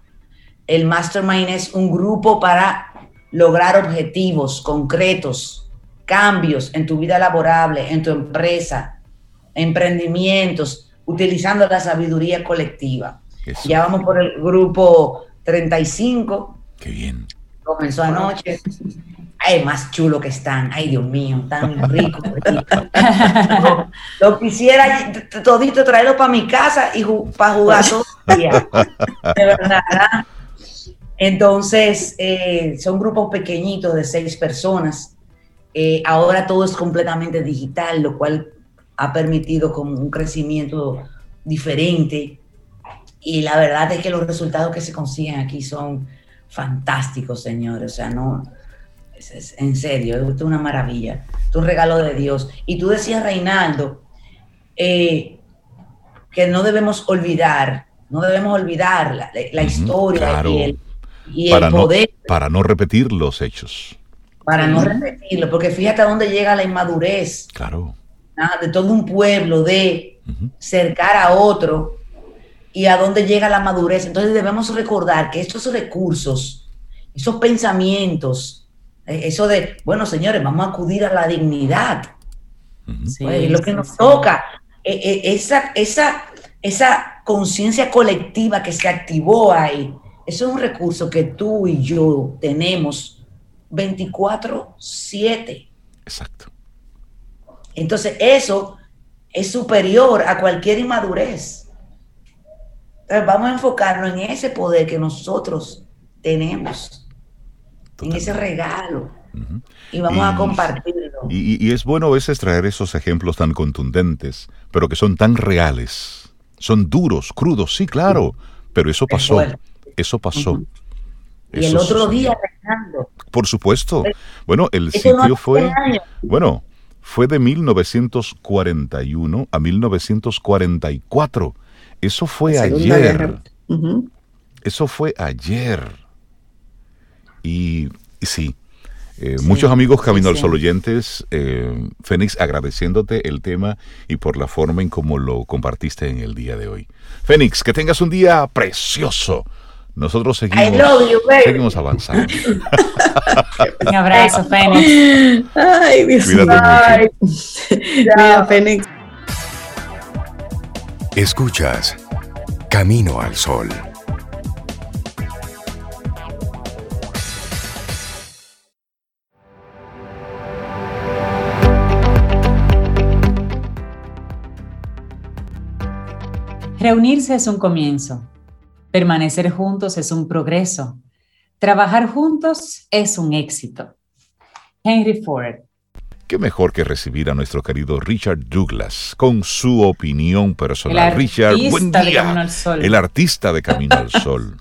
El mastermind es un grupo para lograr objetivos concretos cambios en tu vida laborable, en tu empresa, emprendimientos, utilizando la sabiduría colectiva. Ya vamos por el grupo 35. Qué bien. Comenzó anoche. Ay, más chulo que están. Ay, Dios mío, tan rico. lo, quisiera todito traerlo para mi casa y para jugar todo el día. De verdad. Entonces, eh, son grupos pequeñitos de seis personas eh, ahora todo es completamente digital, lo cual ha permitido como un crecimiento diferente. Y la verdad es que los resultados que se consiguen aquí son fantásticos, señores. O sea, no, es, en serio, es una maravilla. Es un regalo de Dios. Y tú decías, Reinaldo, eh, que no debemos olvidar, no debemos olvidar la, historia y el, poder. para no repetir los hechos para no repetirlo, porque fíjate a dónde llega la inmadurez. Claro. De todo un pueblo, de cercar a otro y a dónde llega la madurez. Entonces debemos recordar que estos recursos, esos pensamientos, eh, eso de, bueno, señores, vamos a acudir a la dignidad. Pues, lo que nos toca, e, e, esa, esa, esa conciencia colectiva que se activó ahí, eso es un recurso que tú y yo tenemos 24/7. Exacto. Entonces eso es superior a cualquier inmadurez. Entonces vamos a enfocarnos en ese poder que nosotros tenemos, en ese regalo. Y vamos a compartirlo. Y, es bueno a veces traer esos ejemplos tan contundentes, pero que son tan reales. Son duros, crudos, sí, claro, pero eso pasó. Eso pasó. Y el otro día Por supuesto. Bueno, el sitio fue... Bueno, fue de 1941 a 1944. Eso fue ayer. Eso fue ayer. Y, sí, eh, muchos amigos Camino al Sol oyentes, eh, Fénix, agradeciéndote el tema y por la forma en cómo lo compartiste en el día de hoy. Fénix, que tengas un día precioso. Nosotros seguimos, seguimos avanzando. un abrazo, Fénix. Ay, Dios mucho. Fénix. Escuchas Camino al Sol. Reunirse es un comienzo. Permanecer juntos es un progreso. Trabajar juntos es un éxito. Henry Ford. Qué mejor que recibir a nuestro querido Richard Douglas con su opinión personal. Richard, buen día. El artista de Camino al Sol.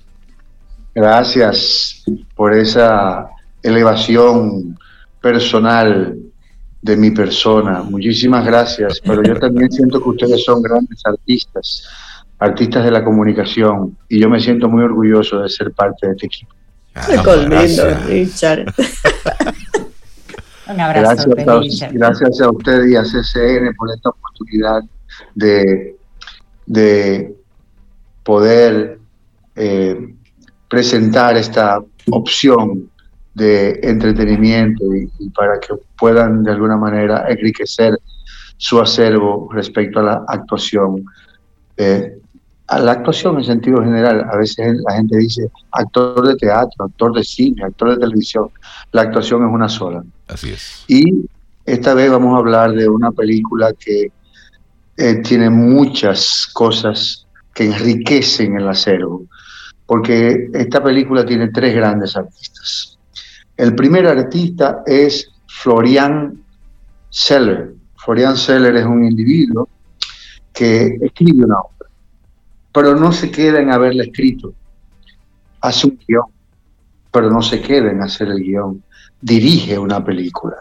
Gracias por esa elevación personal de mi persona. Muchísimas gracias, pero yo también siento que ustedes son grandes artistas artistas de la comunicación, y yo me siento muy orgulloso de ser parte de este equipo. Ah, gracias. Richard. Un abrazo, gracias, a, gracias a usted y a CCN por esta oportunidad de, de poder eh, presentar esta opción de entretenimiento y, para que puedan de alguna manera enriquecer su acervo respecto a la actuación. Eh, a la actuación en sentido general. A veces la gente dice actor de teatro, actor de cine, actor de televisión. La actuación es una sola. Así es. Y esta vez vamos a hablar de una película que eh, tiene muchas cosas que enriquecen el acervo, porque esta película tiene tres grandes artistas. El primer artista es Florian Seller. Florian Seller es un individuo que escribe una obra pero no se queda en haberla escrito. Hace un guion, pero no se queda en hacer el guion. Dirige una película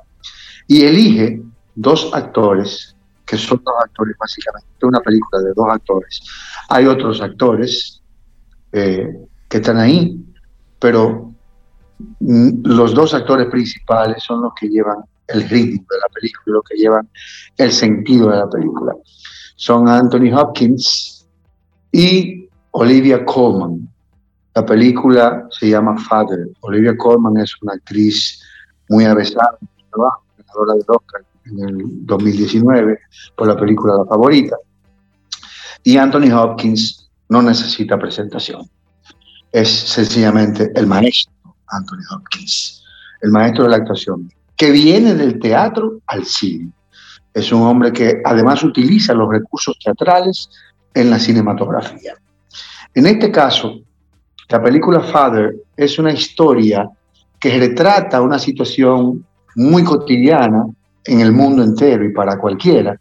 y elige dos actores, que son dos actores básicamente, una película de dos actores. Hay otros actores eh, que están ahí, pero los dos actores principales son los que llevan el ritmo de la película, los que llevan el sentido de la película. Son Anthony Hopkins, y Olivia Colman. La película se llama Father. Olivia Colman es una actriz muy avesada en ganadora del Oscar en el 2019 por la película La Favorita. Y Anthony Hopkins no necesita presentación. Es sencillamente el maestro Anthony Hopkins, el maestro de la actuación, que viene del teatro al cine. Es un hombre que además utiliza los recursos teatrales en la cinematografía. En este caso, la película Father es una historia que retrata una situación muy cotidiana en el mundo entero y para cualquiera,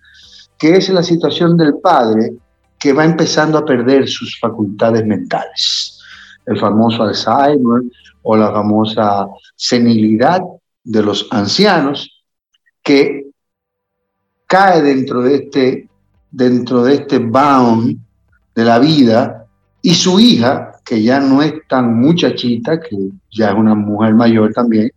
que es la situación del padre que va empezando a perder sus facultades mentales. El famoso Alzheimer o la famosa senilidad de los ancianos que cae dentro de este dentro de este bound de la vida y su hija, que ya no es tan muchachita, que ya es una mujer mayor también,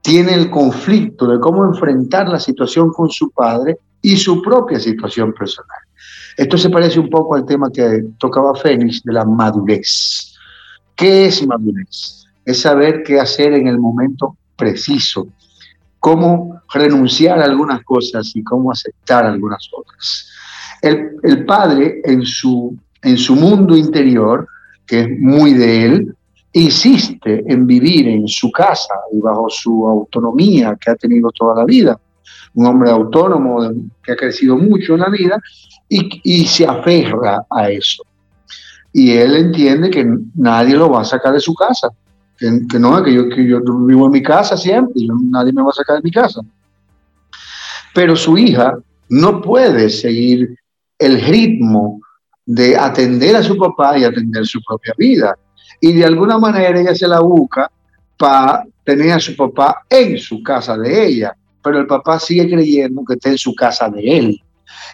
tiene el conflicto de cómo enfrentar la situación con su padre y su propia situación personal. Esto se parece un poco al tema que tocaba Fénix de la madurez. ¿Qué es madurez? Es saber qué hacer en el momento preciso, cómo renunciar a algunas cosas y cómo aceptar algunas otras. El, padre en su, en su mundo interior, que es muy de él, insiste en vivir en su casa y bajo su autonomía que ha tenido toda la vida. Un hombre autónomo que ha crecido mucho en la vida y, se aferra a eso. Y él entiende que nadie lo va a sacar de su casa, que, no, que yo, que yo vivo en mi casa siempre, y nadie me va a sacar de mi casa. Pero su hija no puede seguir el ritmo de atender a su papá y atender su propia vida. y de alguna manera ella se la busca para tener a su papá en su casa de ella, pero el papá sigue creyendo que está en su casa de él.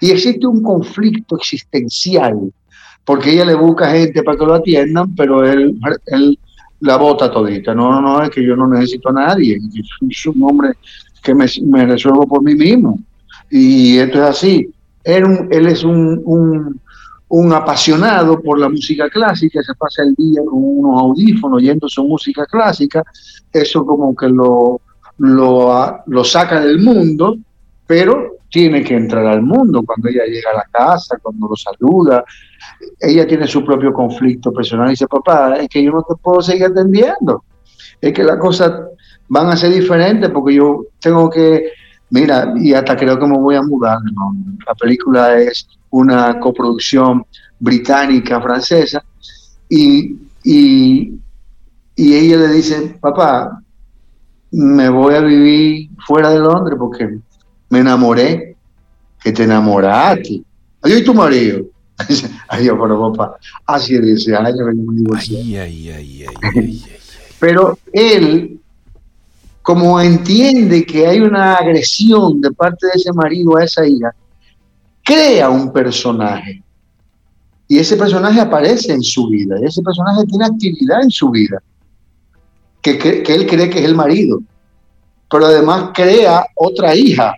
Y existe un conflicto existencial, porque ella le busca gente para que lo atiendan, pero él, la bota todita. No, no, no, es que yo no necesito a nadie. Soy un hombre que me, resuelvo por mí mismo. Y esto es así. Él, él es un, un, apasionado por la música clásica, se pasa el día con unos audífonos oyendo su música clásica. Eso como que lo, lo, lo saca del mundo, pero tiene que entrar al mundo cuando ella llega a la casa, cuando lo saluda. Ella tiene su propio conflicto personal y dice, papá, es que yo no te puedo seguir atendiendo. Es que las cosas van a ser diferentes porque yo tengo que, mira, y hasta creo que me voy a mudar. La película es una coproducción británica, francesa, y, y, y ella le dice, papá, me voy a vivir fuera de Londres porque me enamoré, que te enamoraste. Yo y tu marido. Ay, pero papá, hace 10 años venimos ay, Pero él, como entiende que hay una agresión de parte de ese marido a esa hija, crea un personaje. Y ese personaje aparece en su vida. Y ese personaje tiene actividad en su vida. Que, que, que él cree que es el marido. Pero además crea otra hija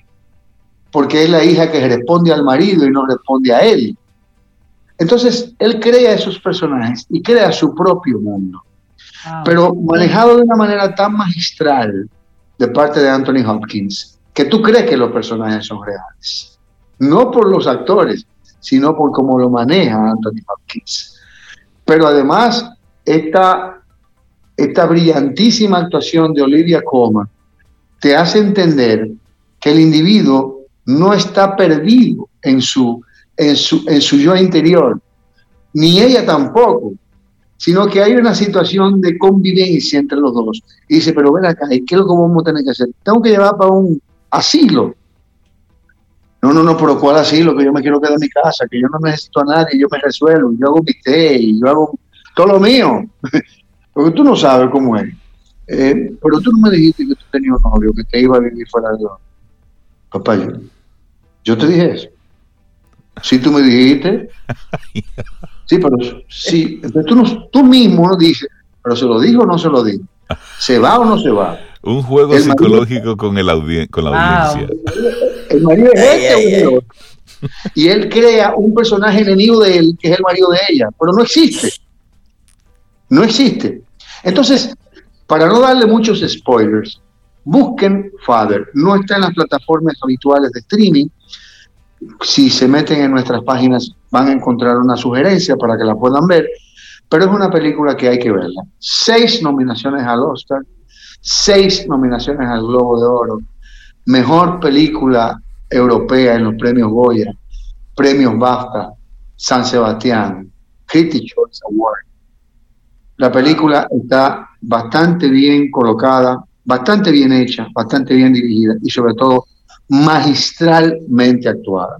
porque es la hija que responde al marido y no responde a él. Entonces, él crea esos personajes y crea su propio mundo, ah, pero manejado de una manera tan magistral de parte de Anthony Hopkins, que tú crees que los personajes son reales. No por los actores, sino por cómo lo maneja Anthony Hopkins. Pero además, esta, esta brillantísima actuación de Olivia Colman te hace entender que el individuo no está perdido en su, en su, en su yo interior, ni ella tampoco, sino que hay una situación de convivencia entre los dos. Y dice, pero ven acá, ¿y qué es lo que vamos a tener que hacer? Tengo que llevar para un asilo. No, no, no, pero ¿cuál asilo? Que yo me quiero quedar en mi casa, que yo no necesito a nadie, yo me resuelvo, yo hago mi té, yo hago todo lo mío. Porque tú no sabes cómo es. Eh, pero tú no me dijiste que tú tenías un novio, que te iba a vivir fuera de Papá, yo, yo te dije eso. Sí, tú me dijiste. Sí, pero sí. tú, no, tú mismo no dices, pero se lo digo o no se lo digo. ¿Se va o no se va? Un juego psicológico con, el con la audiencia. El marido es este Y él crea un personaje enemigo de él, que es el marido de ella, pero no existe. No existe. Entonces, para no darle muchos spoilers, busquen Father. No está en las plataformas habituales de streaming, si se meten en nuestras páginas van a encontrar una sugerencia para que la puedan ver, pero es una película que hay que verla. Seis nominaciones al Oscar, seis nominaciones al Globo de Oro, mejor película europea en los premios Goya, premios BAFTA, San Sebastián, Critics Choice Award. La película está bastante bien colocada, bastante bien hecha, bastante bien dirigida y sobre todo magistralmente actuada.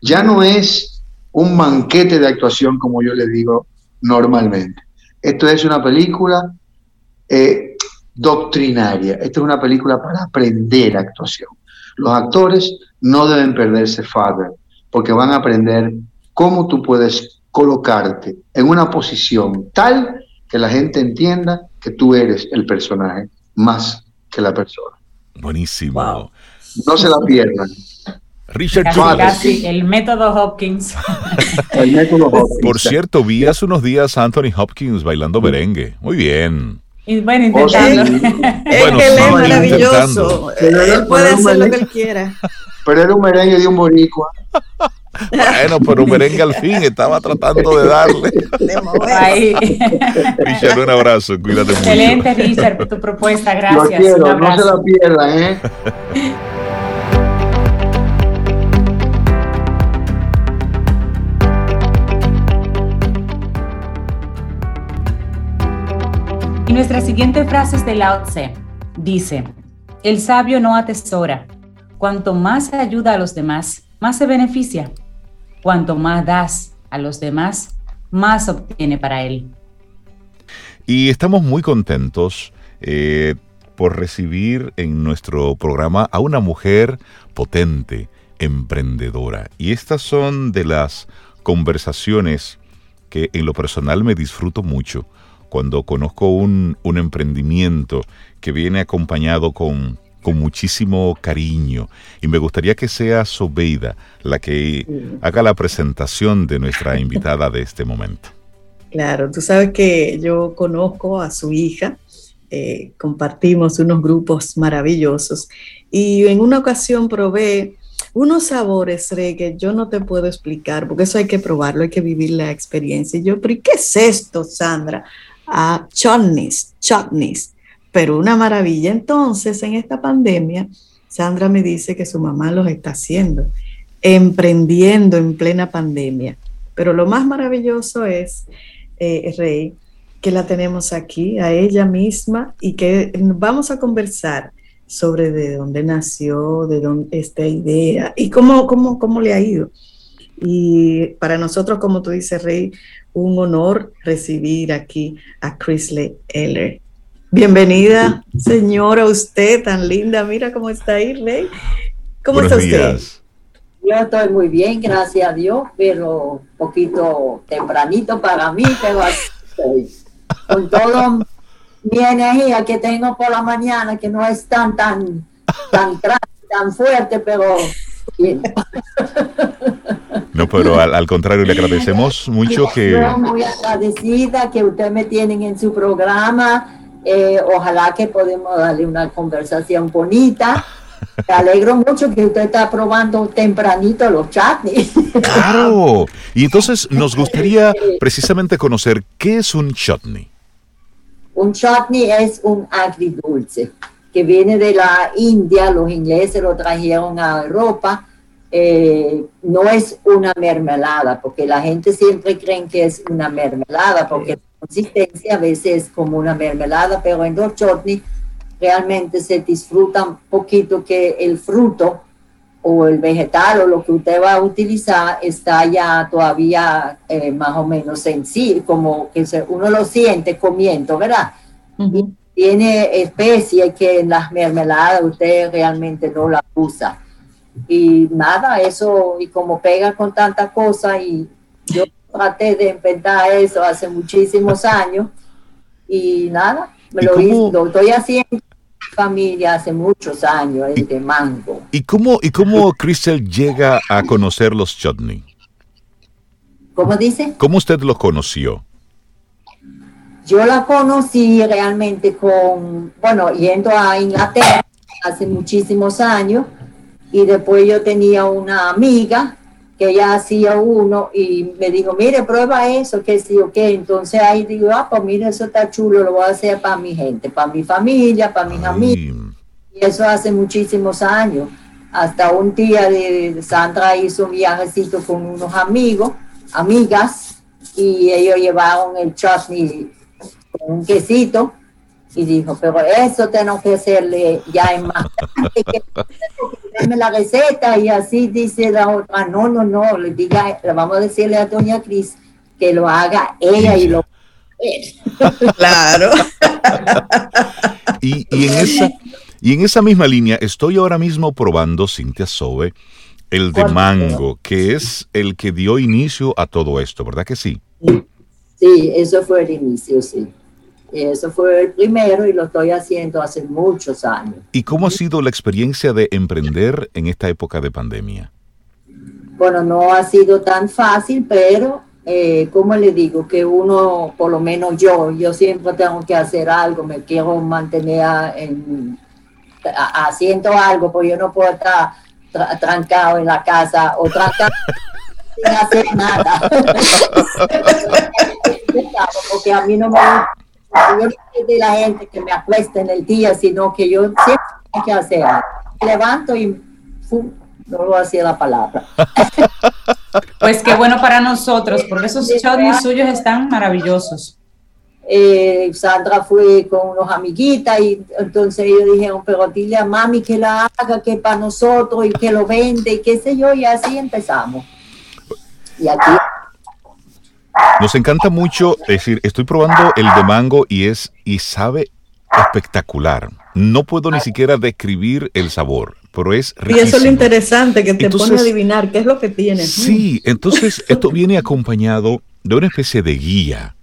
Ya no es un banquete de actuación como yo le digo normalmente. Esto es una película eh, doctrinaria, esto es una película para aprender actuación. Los actores no deben perderse Father, porque van a aprender cómo tú puedes colocarte en una posición tal que la gente entienda que tú eres el personaje más que la persona. Buenísimo. No se la pierdan. Richard casi, el método Hopkins. el método Hopkins. Por cierto, vi hace unos días a Anthony Hopkins bailando merengue. Muy bien. Y bueno, intentando. es que él es maravilloso. Él puede hacer lo que él quiera. Pero era un merengue de un boricua. Bueno, pero un merengue al fin estaba tratando de darle. Richard, un abrazo, cuídate mucho. Excelente, Richard, por tu propuesta, gracias. Lo quiero, no se la pierdan, ¿eh? Y nuestra siguiente frase es de Lao Tse. Dice, el sabio no atesora. Cuanto más ayuda a los demás, más se beneficia. Cuanto más das a los demás, más obtiene para él. Y estamos muy contentos eh, por recibir en nuestro programa a una mujer potente, emprendedora. Y estas son de las conversaciones que en lo personal me disfruto mucho cuando conozco un, un emprendimiento que viene acompañado con, con muchísimo cariño. Y me gustaría que sea Sobeida la que haga la presentación de nuestra invitada de este momento. Claro, tú sabes que yo conozco a su hija, eh, compartimos unos grupos maravillosos y en una ocasión probé unos sabores Rey, que yo no te puedo explicar, porque eso hay que probarlo, hay que vivir la experiencia. Y yo, pero qué es esto, Sandra? Ah, chutneys, chutneys, pero una maravilla. Entonces, en esta pandemia, Sandra me dice que su mamá los está haciendo, emprendiendo en plena pandemia. Pero lo más maravilloso es eh, Rey, que la tenemos aquí, a ella misma, y que vamos a conversar sobre de dónde nació, de dónde esta idea y cómo, cómo, cómo le ha ido. Y para nosotros, como tú dices, Rey, un honor recibir aquí a Chrisley Eller. Bienvenida, señora, usted tan linda. Mira cómo está ahí, Rey. ¿Cómo está usted? Yo estoy muy bien, gracias a Dios, pero un poquito tempranito para mí, pero estoy. Con todo mi energía que tengo por la mañana, que no es tan, tan, tan, tan fuerte, pero No, pero al, contrario, le agradecemos mucho que... Muy agradecida que usted me tienen en su programa. Eh, ojalá que podamos darle una conversación bonita. Me alegro mucho que usted está probando tempranito los chutneys. Claro. Y entonces nos gustaría precisamente conocer qué es un chutney. Un chutney es un agridulce que viene de la India, los ingleses lo trajeron a Europa. Eh, no es una mermelada, porque la gente siempre cree que es una mermelada, porque la consistencia a veces es como una mermelada, pero en los chutney realmente se disfruta un poquito que el fruto o el vegetal o lo que usted va a utilizar está ya todavía eh, más o menos sencillo, como que uno lo siente comiendo, ¿verdad? Tiene especies que en las mermeladas usted realmente no la usa. Y nada, eso, y como pega con tanta cosa, y yo traté de inventar eso hace muchísimos años, y nada, me lo, hice, lo estoy haciendo familia hace muchos años, es de mango. ¿Y cómo, y cómo Crystal llega a conocer los chutney? ¿Cómo dice? ¿Cómo usted los conoció? Yo la conocí realmente con, bueno, yendo a Inglaterra hace muchísimos años y después yo tenía una amiga que ella hacía uno y me dijo, mire, prueba eso, que sí o qué. Entonces ahí digo, ah, pues mire, eso está chulo, lo voy a hacer para mi gente, para mi familia, para mis amigos. Y eso hace muchísimos años. Hasta un día de Sandra hizo un viajecito con unos amigos, amigas, y ellos llevaron el chutney un quesito y dijo, pero eso tengo que hacerle ya en más. Dame la receta y así dice la otra, no, no, no, le diga, le vamos a decirle a doña Cris que lo haga ella y lo Claro. y, y, en esa, y en esa misma línea estoy ahora mismo probando, Cintia Sobe, el de mango, que es el que dio inicio a todo esto, ¿verdad que sí? Sí, eso fue el inicio, sí. Eso fue el primero y lo estoy haciendo hace muchos años. ¿Y cómo ha sido la experiencia de emprender en esta época de pandemia? Bueno, no ha sido tan fácil, pero eh, como le digo, que uno, por lo menos yo, yo siempre tengo que hacer algo, me quiero mantener en, haciendo algo, porque yo no puedo estar trancado en la casa o trancado sin hacer nada. porque a mí no me yo no de la gente que me acuesta en el día, sino que yo siempre tengo que hacer. levanto y no lo hacía la palabra. Pues qué bueno para nosotros, porque esos chutneys suyos están maravillosos. Eh, Sandra fue con unos amiguitas y entonces ellos dijeron, pero dile a mami que la haga, que para nosotros y que lo vende y qué sé yo, y así empezamos. Y aquí Nos encanta mucho, decir, estoy probando el de mango y es y sabe espectacular. No puedo ni siquiera describir el sabor, pero es riquísimo. Y eso es lo interesante, que te pone a adivinar qué es lo que tiene. Sí, entonces esto viene acompañado de una especie de guía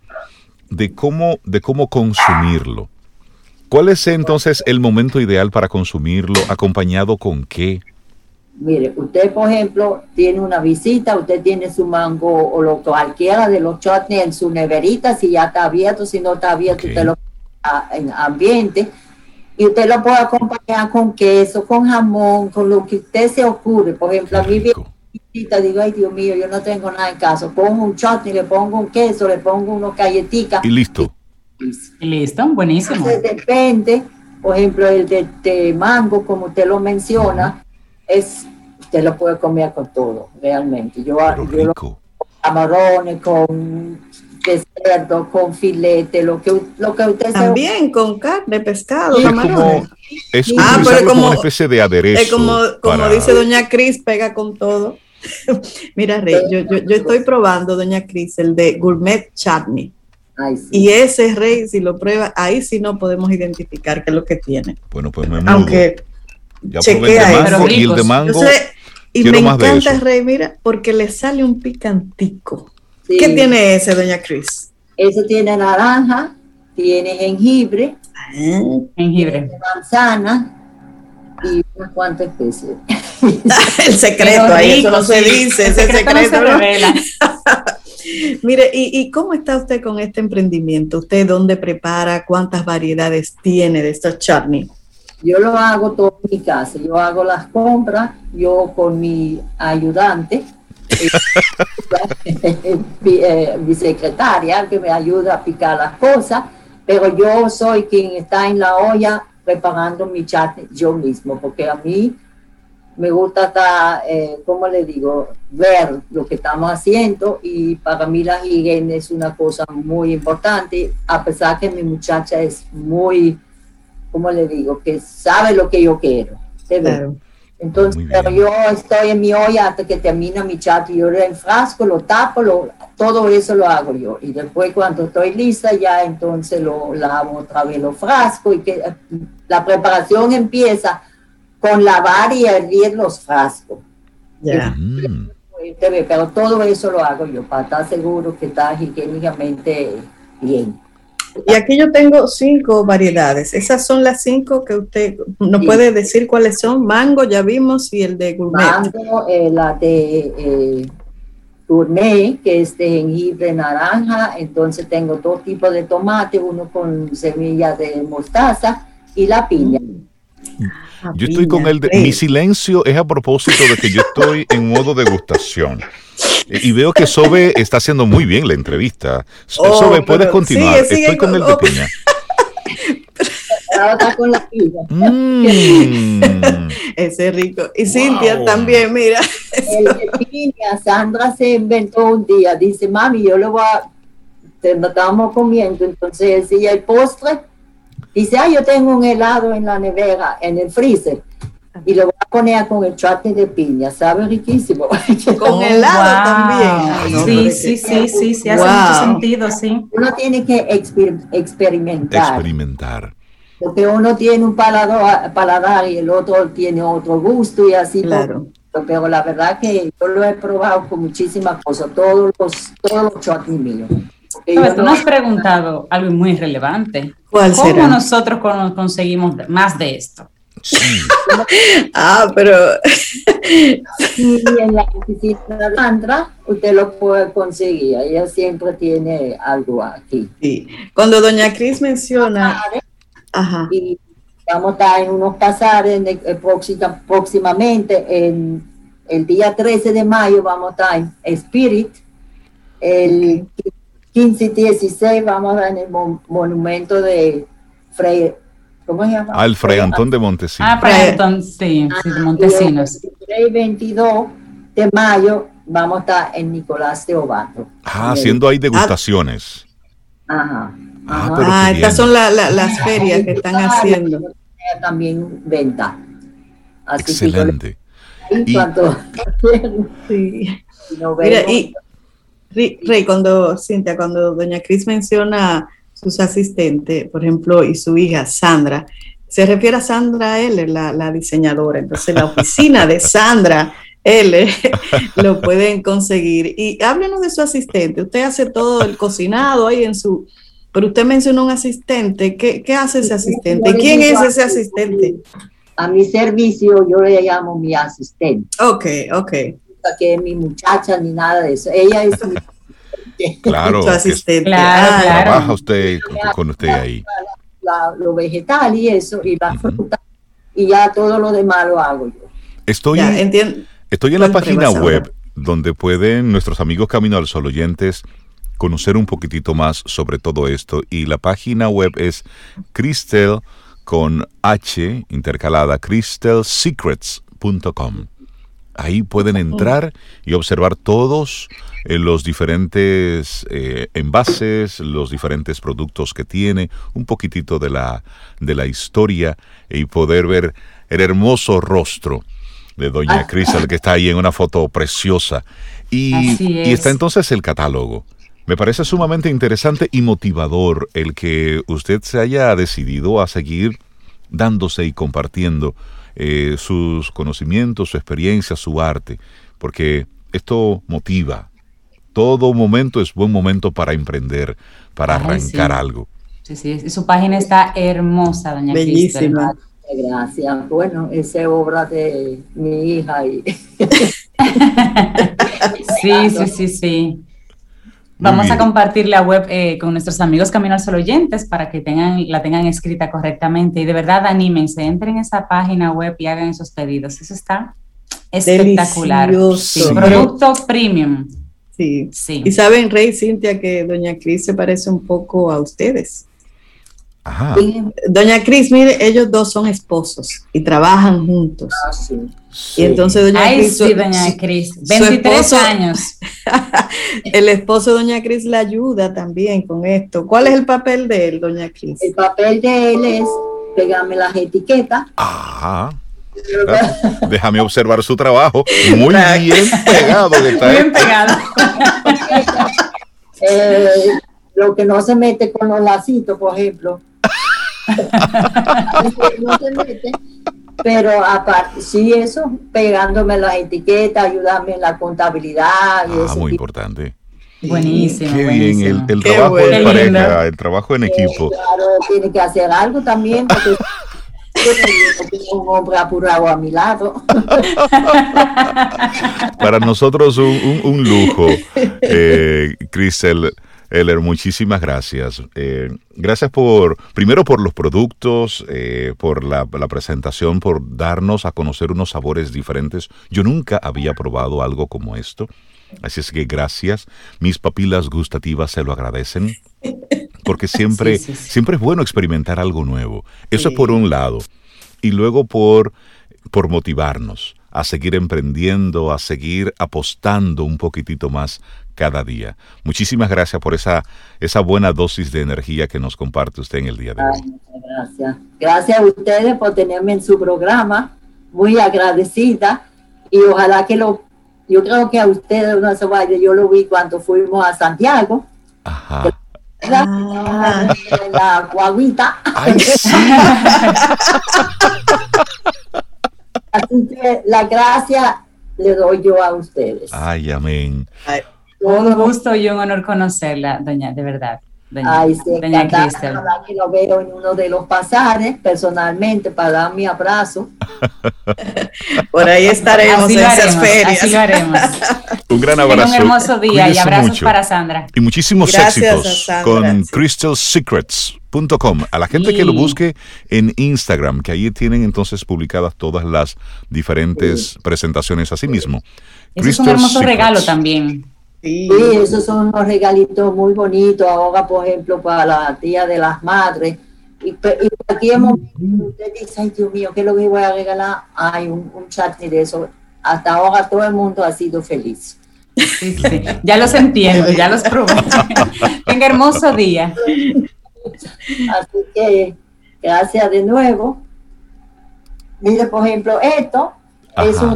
de cómo, de cómo consumirlo. ¿Cuál es entonces el momento ideal para consumirlo? ¿Acompañado con qué? Mire, usted, por ejemplo, tiene una visita, usted tiene su mango o lo cualquiera de los chutneys en su neverita, si ya está abierto, si no está abierto, usted lo en ambiente y usted lo puede acompañar con queso, con jamón, con lo que usted se ocurre. Por ejemplo, a mí visita, digo, ay Dios mío, yo no tengo nada en casa. Pongo un chutney, le pongo un queso, le pongo unos galletitas. Y listo. Y listo, buenísimo. depende, por ejemplo, el de, mango, como usted lo menciona, es usted lo puede comer con todo, realmente. Yo, yo con camarones, con de cerdo, con filete, lo que, lo que usted También con carne, pescado, es Como, es ah, como, una especie de aderezo. Es como, como dice doña Cris, pega con todo. Mira, Rey, yo, yo, yo, estoy probando, doña Cris, el de gourmet chutney. Y ese Rey, si lo prueba, ahí sí no podemos identificar qué es lo que tiene. Bueno, pues me Aunque ya chequea el de y el de mango. y me encanta, Rey, mira, porque le sale un picantico. ¿Qué tiene ese, doña Cris? Ese tiene naranja, tiene jengibre, jengibre, manzana y unas cuantas especies. el secreto, ahí eso no se dice, ese secreto, Mire, ¿y, cómo está usted con este emprendimiento? ¿Usted dónde prepara? ¿Cuántas variedades tiene de estos chutney? Yo lo hago todo en mi casa. Yo hago las compras, yo con mi ayudante, eh, mi secretaria que me ayuda a picar las cosas, pero yo soy quien está en la olla preparando mi chat yo mismo, porque a mí me gusta estar, eh, como le digo, ver lo que estamos haciendo y para mí la higiene es una cosa muy importante, a pesar que mi muchacha es muy, como le digo, que sabe lo que yo quiero. Entonces, yo estoy en mi olla hasta que termina mi chat, y yo el frasco, lo tapo, lo, todo eso lo hago yo. Y después cuando estoy lista, ya entonces lo lavo otra vez los frascos y que la preparación empieza con lavar y hervir los frascos. Ya. Mm. Pero todo eso lo hago yo para estar seguro que está higiénicamente bien. Y aquí yo tengo cinco variedades. Esas son las cinco que usted nos puede decir cuáles son. Mango, ya vimos, y el de gourmet. Mango, eh, la de eh, gourmet, que es de jengibre naranja. Entonces tengo dos tipos de tomate, uno con semillas de mostaza y la piña. Ah, yo estoy con el de... Mi silencio es a propósito de que yo estoy en modo degustación. Y veo que Sobe está haciendo muy bien la entrevista. Oh, Sobe, puedes continuar. Estoy con el de piña. con la piña. Mm. Ese es rico. Y Cintia también, mira. El de piña, Sandra se inventó un día. Dice, mami, yo lo voy a. Te estamos comiendo. Entonces decía el postre. Dice, ah, yo tengo un helado en la nevera, en el freezer y lo voy a poner con el chutney de piña, sabe riquísimo. Con helado también. sí, sí, sí, sí, sí, hace mucho sentido, sí. Uno tiene que experimentar. Experimentar. Porque uno tiene un paladar, paladar y el otro tiene otro gusto y así. Claro. pero la verdad que yo lo he probado con muchísimas cosas, todos los, todos los míos. tú nos has preguntado algo muy relevante. ¿Cuál ¿Cómo nosotros conseguimos más de esto? ah, pero. y en la oficina de Sandra, usted lo puede conseguir. Ella siempre tiene algo aquí. Sí. Cuando doña Cris menciona. Ajá. Y vamos a estar en unos pasares eh, próximamente. En el día 13 de mayo vamos a estar en Spirit. El 15 y 16 vamos a en el monumento de Frey ¿Cómo se llama? Al Fray Antón de Montesinos. Ah, Fray Antón, sí, sí de Montesinos. El 22 de mayo vamos a estar en Nicolás de Obato. Ah, haciendo ahí degustaciones. Ajá. Ah, ah estas son las ferias que están haciendo. También venta. Excelente. y, cuanto, sí. Mira, y, Rey, cuando, Cintia, cuando doña Cris menciona sus asistentes, por ejemplo, y su hija Sandra, se refiere a Sandra L, la, la diseñadora. Entonces, la oficina de Sandra L lo pueden conseguir. Y háblenos de su asistente. Usted hace todo el cocinado ahí en su... Pero usted mencionó un asistente. ¿Qué, qué hace ese asistente? ¿Quién es ese asistente? A mi servicio yo le llamo mi asistente. Ok, ok. Que mi muchacha ni nada de eso. Ella es mi Claro, asistente. Claro, Trabaja usted con, usted ahí. lo vegetal y eso, y la fruta, y ya todo lo demás lo hago yo. Estoy, estoy en la página web donde pueden nuestros amigos Camino al Sol oyentes conocer un poquitito más sobre todo esto. Y la página web es Crystal con H intercalada, crystelsecrets.com. Ahí pueden entrar y observar todos eh, los diferentes eh, envases, los diferentes productos que tiene, un poquitito de la, de la historia y poder ver el hermoso rostro de Doña Cristal que está ahí en una foto preciosa. Y, y está entonces el catálogo. Me parece sumamente interesante y motivador el que usted se haya decidido a seguir dándose y compartiendo eh, sus conocimientos, su experiencia, su arte, porque esto motiva. Todo momento es buen momento para emprender, para arrancar algo. Sí, sí, su página está hermosa, doña Bellísima. Gracias. Bueno, esa es obra de mi hija. Y... sí, sí, sí, sí. Vamos a compartir la web eh, con nuestros amigos Camino al Sol oyentes para que tengan, la tengan escrita correctamente. Y de verdad, anímense, entren en esa página web y hagan esos pedidos. Eso está espectacular. producto premium. Sí. sí. Y saben, Rey Cintia, que Doña Cris se parece un poco a ustedes. Ajá. Doña Cris, mire, ellos dos son esposos y trabajan juntos. Ah, sí. Y entonces Doña Ay, Cris. Sí, Doña Cris, 23 años. el esposo de Doña Cris le ayuda también con esto. ¿Cuál es el papel de él, Doña Cris? El papel de él es pegarme las etiquetas. Ajá. Déjame observar su trabajo. Muy bien pegado. está Muy bien pegado. Eh, lo que no se mete con los lacitos, por ejemplo no se mete, pero aparte, sí, eso, pegándome las etiquetas, ayudarme en la contabilidad. ah, muy importante. Buenísimo. Qué bien, el, trabajo en pareja, el trabajo en equipo. claro, tiene que hacer algo también, porque tengo un hombre apurado a mi lado. Para nosotros un, un, lujo, eh, Cristel Eller, muchísimas gracias. Eh, gracias por, primero por los productos, eh, por la, presentación, por darnos a conocer unos sabores diferentes. Yo nunca había probado algo como esto. Así es que gracias. Mis papilas gustativas se lo agradecen. Porque siempre, siempre es bueno experimentar algo nuevo. Eso es por un lado. Y luego por, por motivarnos a seguir emprendiendo, a seguir apostando un poquitito más cada día. Muchísimas gracias por esa, esa buena dosis de energía que nos comparte usted en el día de hoy. gracias. Gracias a ustedes por tenerme en su programa. Muy agradecida. Y ojalá que lo... Yo creo que a ustedes no se vaya. Yo lo vi cuando fuimos a Santiago. Ajá. Ah. La guaguita. Así que la gracia le doy yo a ustedes. Ay, amén. Un gusto y un honor conocerla, doña, de verdad. Doña, Ay, sí, doña Cristel. que lo veo en uno de los pasajes personalmente para dar mi abrazo. Por ahí estaremos en esas ferias. Así lo haremos. un gran abrazo. un hermoso día y abrazos para Sandra. Y muchísimos éxitos con crystalsecrets.com. A la gente que lo busque en Instagram, que ahí tienen entonces publicadas todas las diferentes presentaciones a sí mismo. es un hermoso regalo también. Sí. esos son unos regalitos muy bonitos. Ahora, por ejemplo, para la tía de las madres. Y, y aquí hemos, usted dice, ay Dios mío, ¿qué es lo que voy a regalar? Hay un, un chat de eso. Hasta ahora todo el mundo ha sido feliz. Sí, sí. Ya los entiendo, ya los probé. Tenga hermoso día. Así que, gracias de nuevo. Mire, por ejemplo, esto es un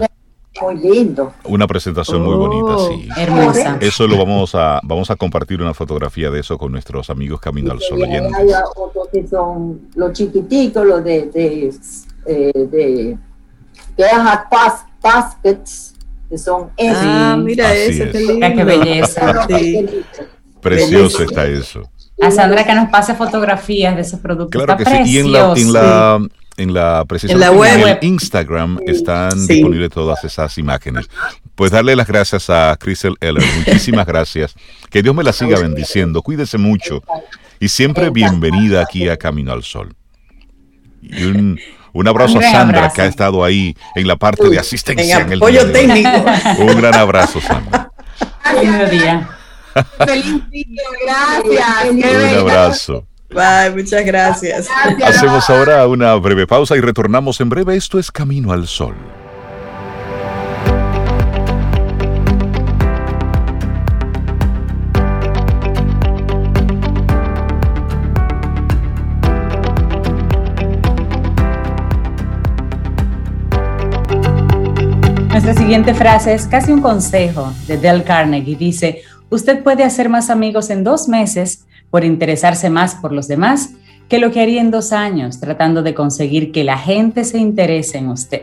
muy lindo. Una presentación muy bonita, oh, sí. Hermosa. Eso lo vamos a, vamos a compartir una fotografía de eso con nuestros amigos Camino al Sol. Hay otros que son los chiquiticos, los de, de, eh, de, baskets, que son Ah, mira ese, qué belleza. Precioso está eso. A Sandra que nos pase fotografías de esos productos. Claro que sí. Y en la, en la, en la web. Instagram están disponibles todas esas imágenes. Pues darle las gracias a Crystal Eller. Muchísimas gracias. Que Dios me la siga bendiciendo. Cuídese mucho. Y siempre bienvenida aquí a Camino al Sol. Y un, un abrazo a Sandra, que ha estado ahí en la parte de asistencia. En, apoyo técnico. Un gran abrazo, Sandra. Feliz día, gracias. Un abrazo. Bye, muchas gracias. Hacemos ahora una breve pausa y retornamos en breve. Esto es Camino al Sol. Nuestra siguiente frase es casi un consejo de Dale Carnegie. Dice, usted puede hacer más amigos en dos meses por interesarse más por los demás que lo que haría en dos años tratando de conseguir que la gente se interese en usted.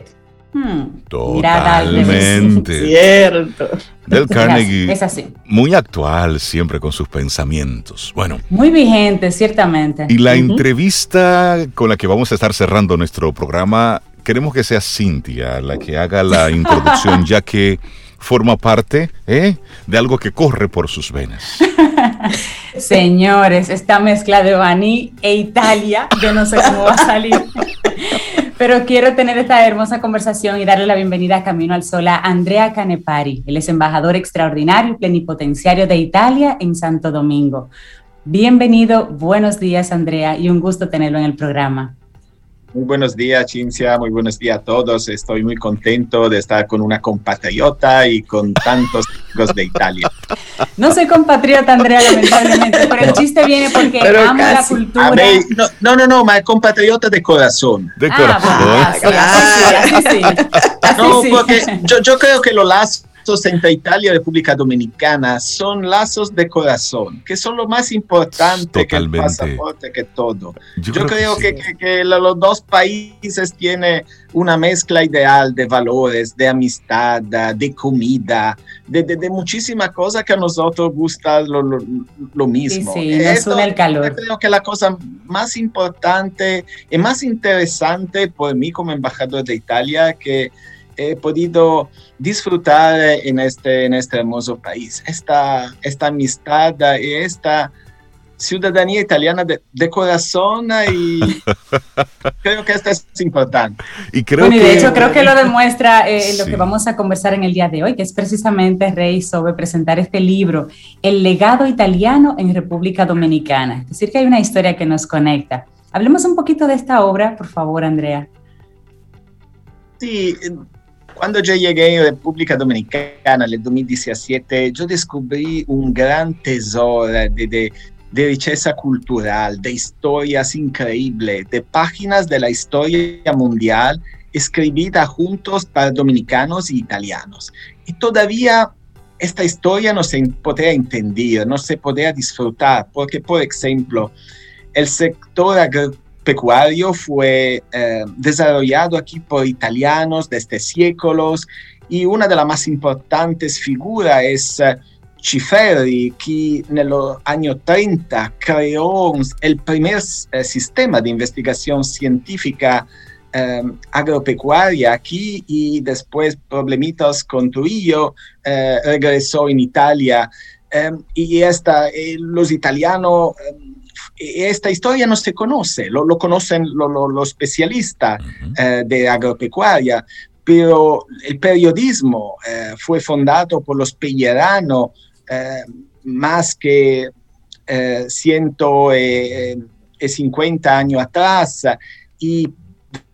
Hmm, Totalmente. Cierto. Del Carnegie. Es así. Muy actual siempre con sus pensamientos. Bueno. Muy vigente, ciertamente. Y la entrevista con la que vamos a estar cerrando nuestro programa, queremos que sea Cintia la que haga la introducción, ya que forma parte ¿eh? de algo que corre por sus venas. Señores, esta mezcla de Bani e Italia, yo no sé cómo va a salir. Pero quiero tener esta hermosa conversación y darle la bienvenida a Camino al Sol a Andrea Canepari. Él es embajador extraordinario y plenipotenciario de Italia en Santo Domingo. Bienvenido, buenos días Andrea y un gusto tenerlo en el programa. Muy buenos días, Cincia. Muy buenos días a todos. Estoy muy contento de estar con una compatriota y con tantos amigos de Italia. No soy compatriota, Andrea, lamentablemente, pero el chiste viene porque amo la cultura. no, no, no, no, compatriota de corazón. De ah, corazón. No, porque yo, yo creo que lo lazos entre Italia y República Dominicana son lazos de corazón, que son lo más importante que el pasaporte, que todo. Yo, creo, que, los dos países tienen una mezcla ideal de valores, de amistad, de comida, de, de, muchísimas cosas que a nosotros gusta lo, lo, mismo. Sí, sí, nos el calor. Yo creo que la cosa más importante y más interesante por mí como embajador de Italia que he podido disfrutar en este, en este hermoso país. Esta, esta amistad y esta ciudadanía italiana de, corazón y creo que esto es importante. Y, creo bueno, y de hecho creo que lo demuestra eh, lo que vamos a conversar en el día de hoy, que es precisamente, Rey, sobre presentar este libro, El legado italiano en República Dominicana. Es decir, que hay una historia que nos conecta. Hablemos un poquito de esta obra, por favor, Andrea. Sí, cuando yo llegué a República Dominicana en el 2017, yo descubrí un gran tesoro de, de, de riqueza cultural, de historias increíbles, de páginas de la historia mundial escritas juntos para dominicanos y italianos. Y todavía esta historia no se podría entender, no se podría disfrutar, porque, por ejemplo, el sector pecuario fue eh, desarrollado aquí por italianos desde siglos y una de las más importantes figuras es uh, Ciferri, que en los años 30 creó el primer uh, sistema de investigación científica um, agropecuaria aquí y después problemitas con Trujillo, regresó en Italia. Y esta, eh, los italianos esta historia no se conoce, lo, conocen los especialistas eh, de agropecuaria, pero el periodismo eh, fue fundado por los pelleranos eh, más que 150 años atrás y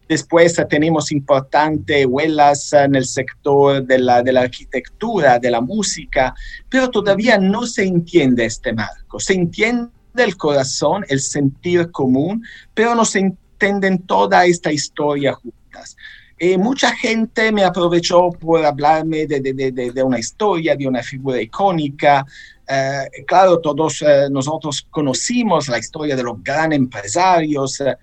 Después tenemos importantes huellas en el sector de la, de la, arquitectura, de la música, pero todavía no se entiende este marco. Se entiende del corazón, el sentir común, pero no se entienden toda esta historia juntas. Y mucha gente me aprovechó por hablarme de, de, de, de una historia, de una figura icónica. Eh, claro, todos eh, nosotros conocimos la historia de los grandes empresarios eh,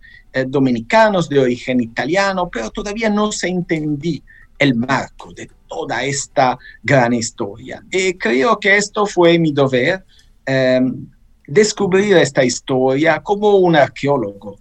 dominicanos de origen italiano, pero todavía no se entendí el marco de toda esta gran historia. Y creo que esto fue mi deber, descubrir esta historia como un arqueólogo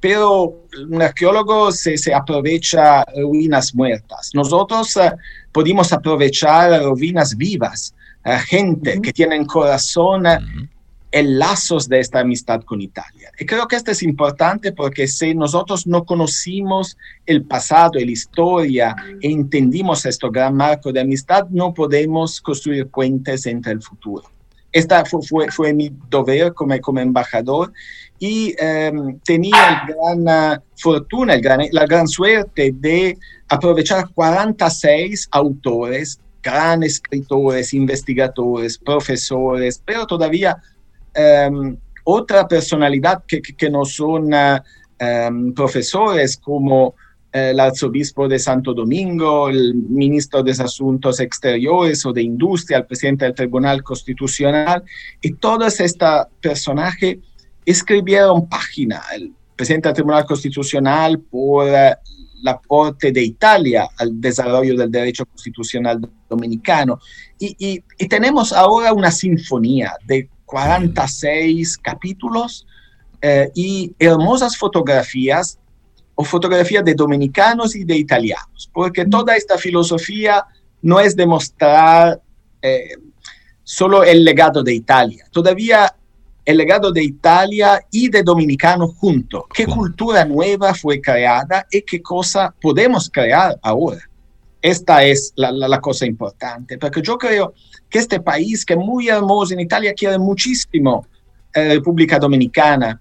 pero un arqueólogo se, se aprovecha ruinas muertas. Nosotros uh, pudimos aprovechar ruinas vivas, uh, gente uh -huh. que corazón uh -huh. el lazos de esta amistad con Italia. Y creo que esto es importante porque si nosotros no conocimos el pasado, la historia, e entendimos este gran marco de amistad, no podemos construir puentes entre el futuro. Esta fue, fue, mi deber como, como embajador y um, tenía la gran uh, fortuna, el gran, la gran suerte de aprovechar 46 autores, grandes escritores, investigadores, profesores, pero todavía um, otra personalidad que, que, no son uh, um, profesores como el arzobispo de Santo Domingo, el ministro de Asuntos Exteriores o de Industria, el presidente del Tribunal Constitucional, y todos estos personajes escribieron página, el presidente del Tribunal Constitucional por el aporte de Italia al desarrollo del derecho constitucional dominicano. Y tenemos ahora una sinfonía de 46 capítulos eh, y hermosas fotografías o fotografías de dominicanos y de italianos, porque toda esta filosofía no es demostrar eh, solo el legado de Italia, todavía el legado de Italia y de dominicanos juntos. ¿Qué cultura nueva fue creada y qué cosa podemos crear ahora? Esta es la, la, la, cosa importante, porque yo creo que este país, que es muy hermoso en Italia, quiere muchísimo eh, República Dominicana,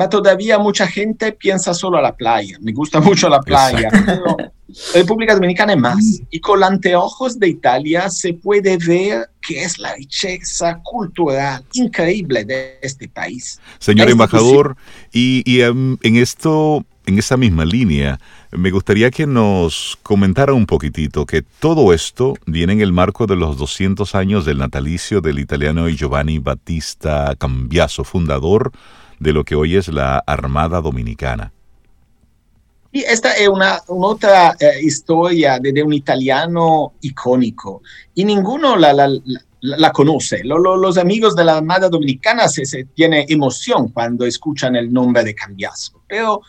pero todavía mucha gente piensa solo a la playa. Me gusta mucho la playa. Pero la República Dominicana es más. Y con los anteojos de Italia se puede ver que es la riqueza cultural increíble de este país. Señor este embajador, y, y um, en esto, en esa misma línea, me gustaría que nos comentara un poquitito que todo esto viene en el marco de los 200 años del natalicio del italiano Giovanni Battista Cambiaso, fundador de lo que hoy es la Armada Dominicana. Y esta es una, otra eh, historia de, un italiano icónico y ninguno la, conoce. Lo, lo, los amigos de la Armada Dominicana se, se tienen emoción cuando escuchan el nombre de Cambiaso, pero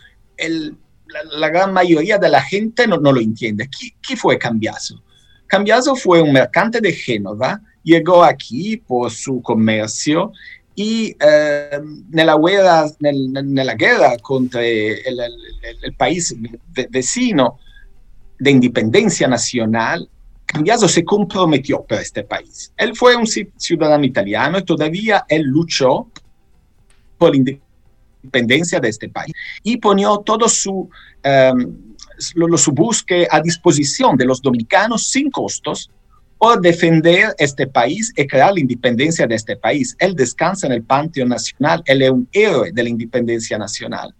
la, gran mayoría de la gente no, no lo entiende. ¿Qué, ¿Qué, fue Cambiaso? Cambiaso fue un mercante de Génova, llegó aquí por su comercio y eh, nella, guerra, nel, nella guerra el país vecino de independencia nacional, Cambiaso se comprometió por este país. Él fue un ciudadano italiano y todavía él luchó por la independencia de este país y ponió todo su, lo, su búsqueda a disposición de los dominicanos sin costos por defender este país y crear la independencia de este país. Él descansa en el Panteón Nacional, él es un héroe de la independencia nacional.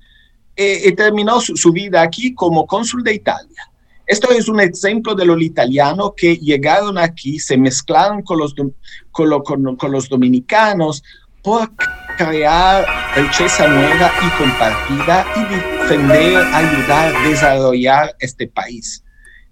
Y, y terminó su, su, vida aquí como cónsul de Italia. Esto es un ejemplo de los italianos que llegaron aquí, se mezclaron con los, con, lo, con, con los dominicanos por crear riqueza nueva y compartida y defender, ayudar, desarrollar este país.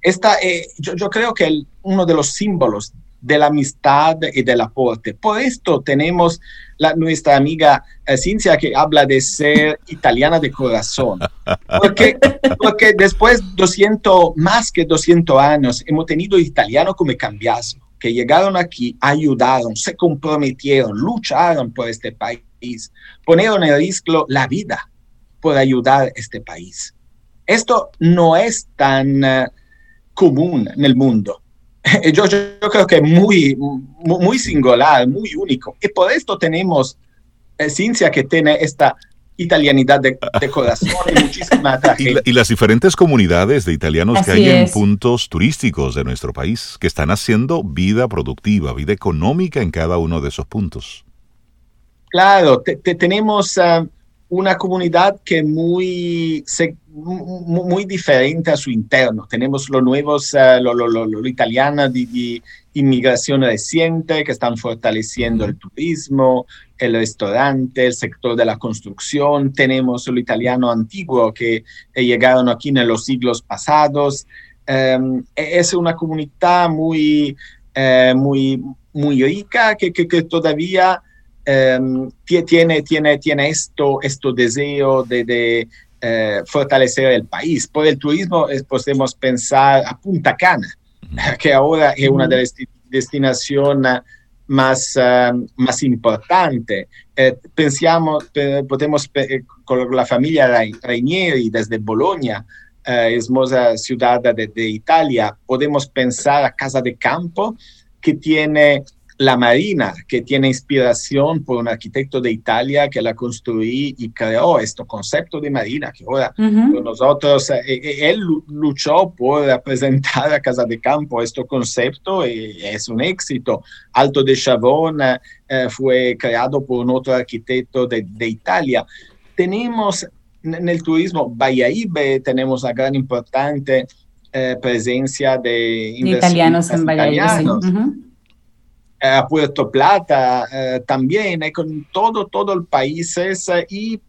Esta, eh, yo, yo, creo que el, uno de los símbolos de la amistad y del aporte. Por esto tenemos la, nuestra amiga eh, que habla de ser italiana de corazón. Porque, porque después 200, más que 200 años, hemos tenido italianos como Cambiaso, que llegaron aquí, ayudaron, se comprometieron, lucharon por este país, ponieron en riesgo la vida por ayudar a este país. Esto no es tan... Uh, común en el mundo. Yo, yo, yo, creo que es muy, muy singular, muy único. Y por esto tenemos eh, ciencia que tiene esta italianidad de, de corazón y muchísima y, la, y, las diferentes comunidades de italianos Así que hay es. en puntos turísticos de nuestro país que están haciendo vida productiva, vida económica en cada uno de esos puntos. Claro, te, te tenemos uh, una comunidad que muy, muy, diferente a su interno. Tenemos los nuevos, uh, lo, lo, lo, italiano de, de, inmigración reciente que están fortaleciendo el turismo, el restaurante, el sector de la construcción. Tenemos lo italiano antiguo que llegaron aquí en los siglos pasados. Um, es una comunidad muy, uh, muy, muy rica que, que, que todavía tiene, tiene, tiene esto, esto deseo de, de uh, fortalecer el país. Por el turismo podemos pensar a Punta Cana, que ahora es una de las destinaciones más, uh, más importantes. Eh, pensamos, podemos, con la familia Rainieri desde Bologna, uh, hermosa ciudad de, de, Italia, podemos pensar a Casa de Campo, que tiene la Marina, que tiene inspiración por un arquitecto de Italia que la construyó y creó este concepto de Marina, que ahora nosotros, eh, eh, él luchó por presentar a Casa de Campo este concepto y es un éxito. Alto de Chavón eh, fue creado por un otro arquitecto de, de Italia. Tenemos en el turismo, Ibe, tenemos una gran importante eh, presencia de italianos en Uh -huh. A Puerto Plata eh, también, eh, con todo, todo el país eh, y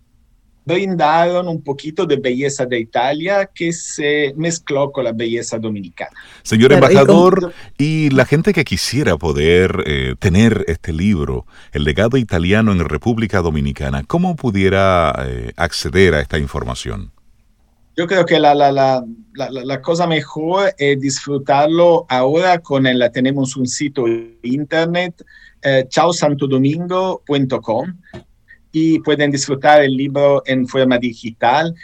brindaron un poquito de belleza de Italia que se mezcló con la belleza dominicana. Señor embajador, y, la gente que quisiera poder eh, tener este libro, El legado italiano en República Dominicana, ¿cómo pudiera eh, acceder a esta información? Yo creo que la, la, la, la, cosa mejor es disfrutarlo ahora con el, tenemos un sitio internet, eh, chausantodomingo.com, y pueden disfrutar el libro en forma digital.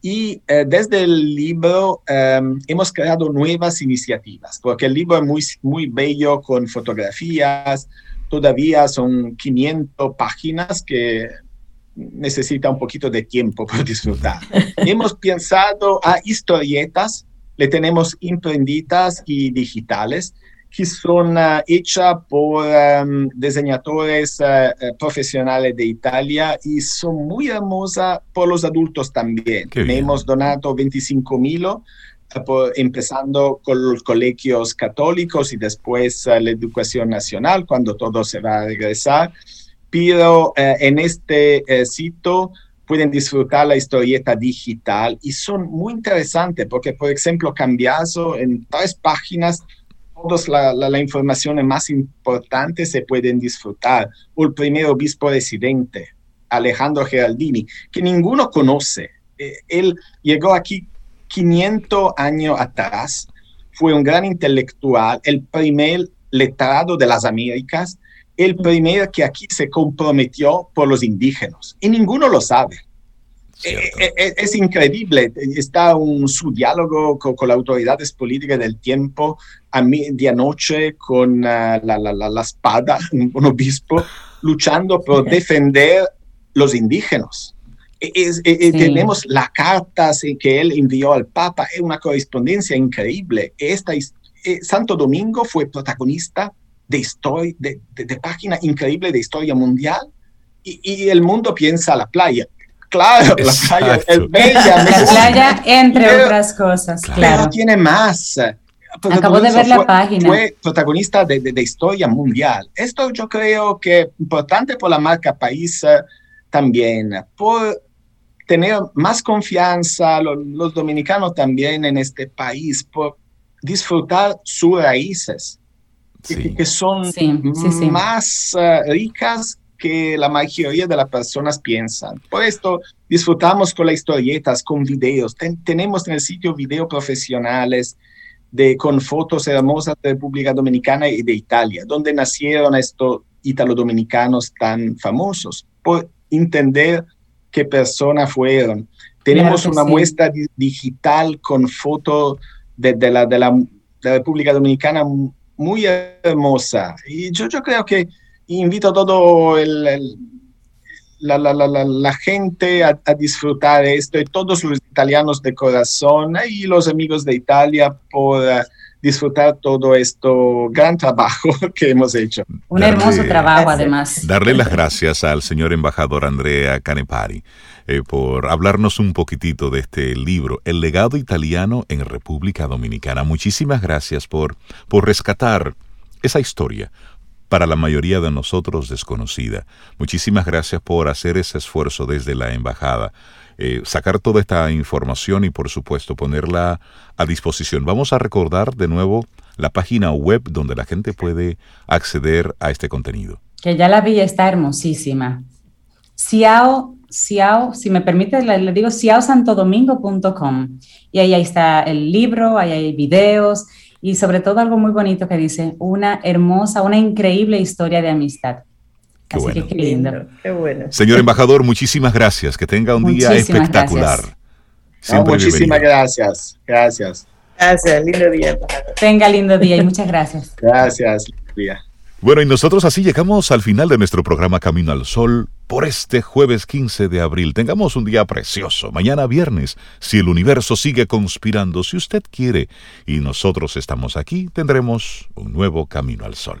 Y eh, desde el libro um, hemos creado nuevas iniciativas, porque el libro es muy, muy bello con fotografías, todavía son 500 páginas que necesita un poquito de tiempo para disfrutar. hemos pensado a historietas, le tenemos imprendidas y digitales, que son uh, hechas por um, diseñadores uh, profesionales de Italia y son muy hermosas por los adultos también. Hemos donado 25 mil, uh, empezando con los colegios católicos y después la educación nacional, cuando todo se va a regresar. Pero en este sitio pueden disfrutar la historieta digital y son muy interesantes porque, por ejemplo, cambiazo en tres páginas todos la, la, la, información más importante se pueden disfrutar. El primer obispo residente, Alejandro Geraldini, que ninguno conoce. Eh, él llegó aquí 500 años atrás, fue un gran intelectual, el primer letrado de las Américas, el primer que aquí se comprometió por los indígenas. Y ninguno lo sabe. Eh, eh, es, increíble. Está un, su diálogo con, con, las autoridades políticas del tiempo a medianoche con uh, la, la, la, espada, un obispo, luchando por defender los indígenas. Es, es, sí. Tenemos la carta que él envió al Papa, es una correspondencia increíble. Esta, eh, Santo Domingo fue protagonista de, historia, de, de, de página increíble de historia mundial y, y el mundo piensa la playa Claro, la playa es bella. La playa, entre pero, otras cosas, claro. Pero tiene más. Acabo de ver la fue, página. Fue protagonista de, de, de, historia mundial. Esto yo creo que es importante por la marca país también, por tener más confianza los, los dominicanos también en este país, por disfrutar sus raíces, sí. que, son sí, sí, más uh, ricas que la mayoría de las personas piensan. Por esto disfrutamos con las historietas, con videos. Ten, tenemos en el sitio videos profesionales de, con fotos hermosas de República Dominicana y de Italia, donde nacieron estos italo-dominicanos tan famosos, por entender qué personas fueron. Tenemos claro una sí. muestra di digital con fotos de, de, la, de, la, de la República Dominicana muy hermosa. Y yo, creo que invito a todo el, la, la, la, la, gente a, a, disfrutar esto y todos los italianos de corazón y los amigos de Italia por disfrutar todo esto gran trabajo que hemos hecho. Un hermoso trabajo además. Darle las gracias al señor embajador Andrea Canepari eh, por hablarnos un poquitito de este libro, El legado italiano en República Dominicana. Muchísimas gracias por, por rescatar esa historia, para la mayoría de nosotros desconocida. Muchísimas gracias por hacer ese esfuerzo desde la embajada, eh, sacar toda esta información y por supuesto ponerla a disposición. Vamos a recordar de nuevo la página web donde la gente puede acceder a este contenido. Que ya la vi, está hermosísima. Ciao, Ciao, si me permite, le, digo ciaosantodomingo.com y ahí, ahí está el libro, ahí hay videos y sobre todo algo muy bonito que dice, una hermosa, una increíble historia de amistad. Qué bueno. qué lindo. Qué bueno. Señor embajador, muchísimas gracias. Que tenga un día espectacular. muchísimas gracias. Gracias. Gracias, lindo día. Embajador. Tenga lindo día y muchas gracias. Gracias, día. Bueno, y nosotros así llegamos al final de nuestro programa Camino al Sol por este jueves 15 de abril. Tengamos un día precioso. Mañana viernes, si el universo sigue conspirando, si usted quiere, y nosotros estamos aquí, tendremos un nuevo Camino al Sol.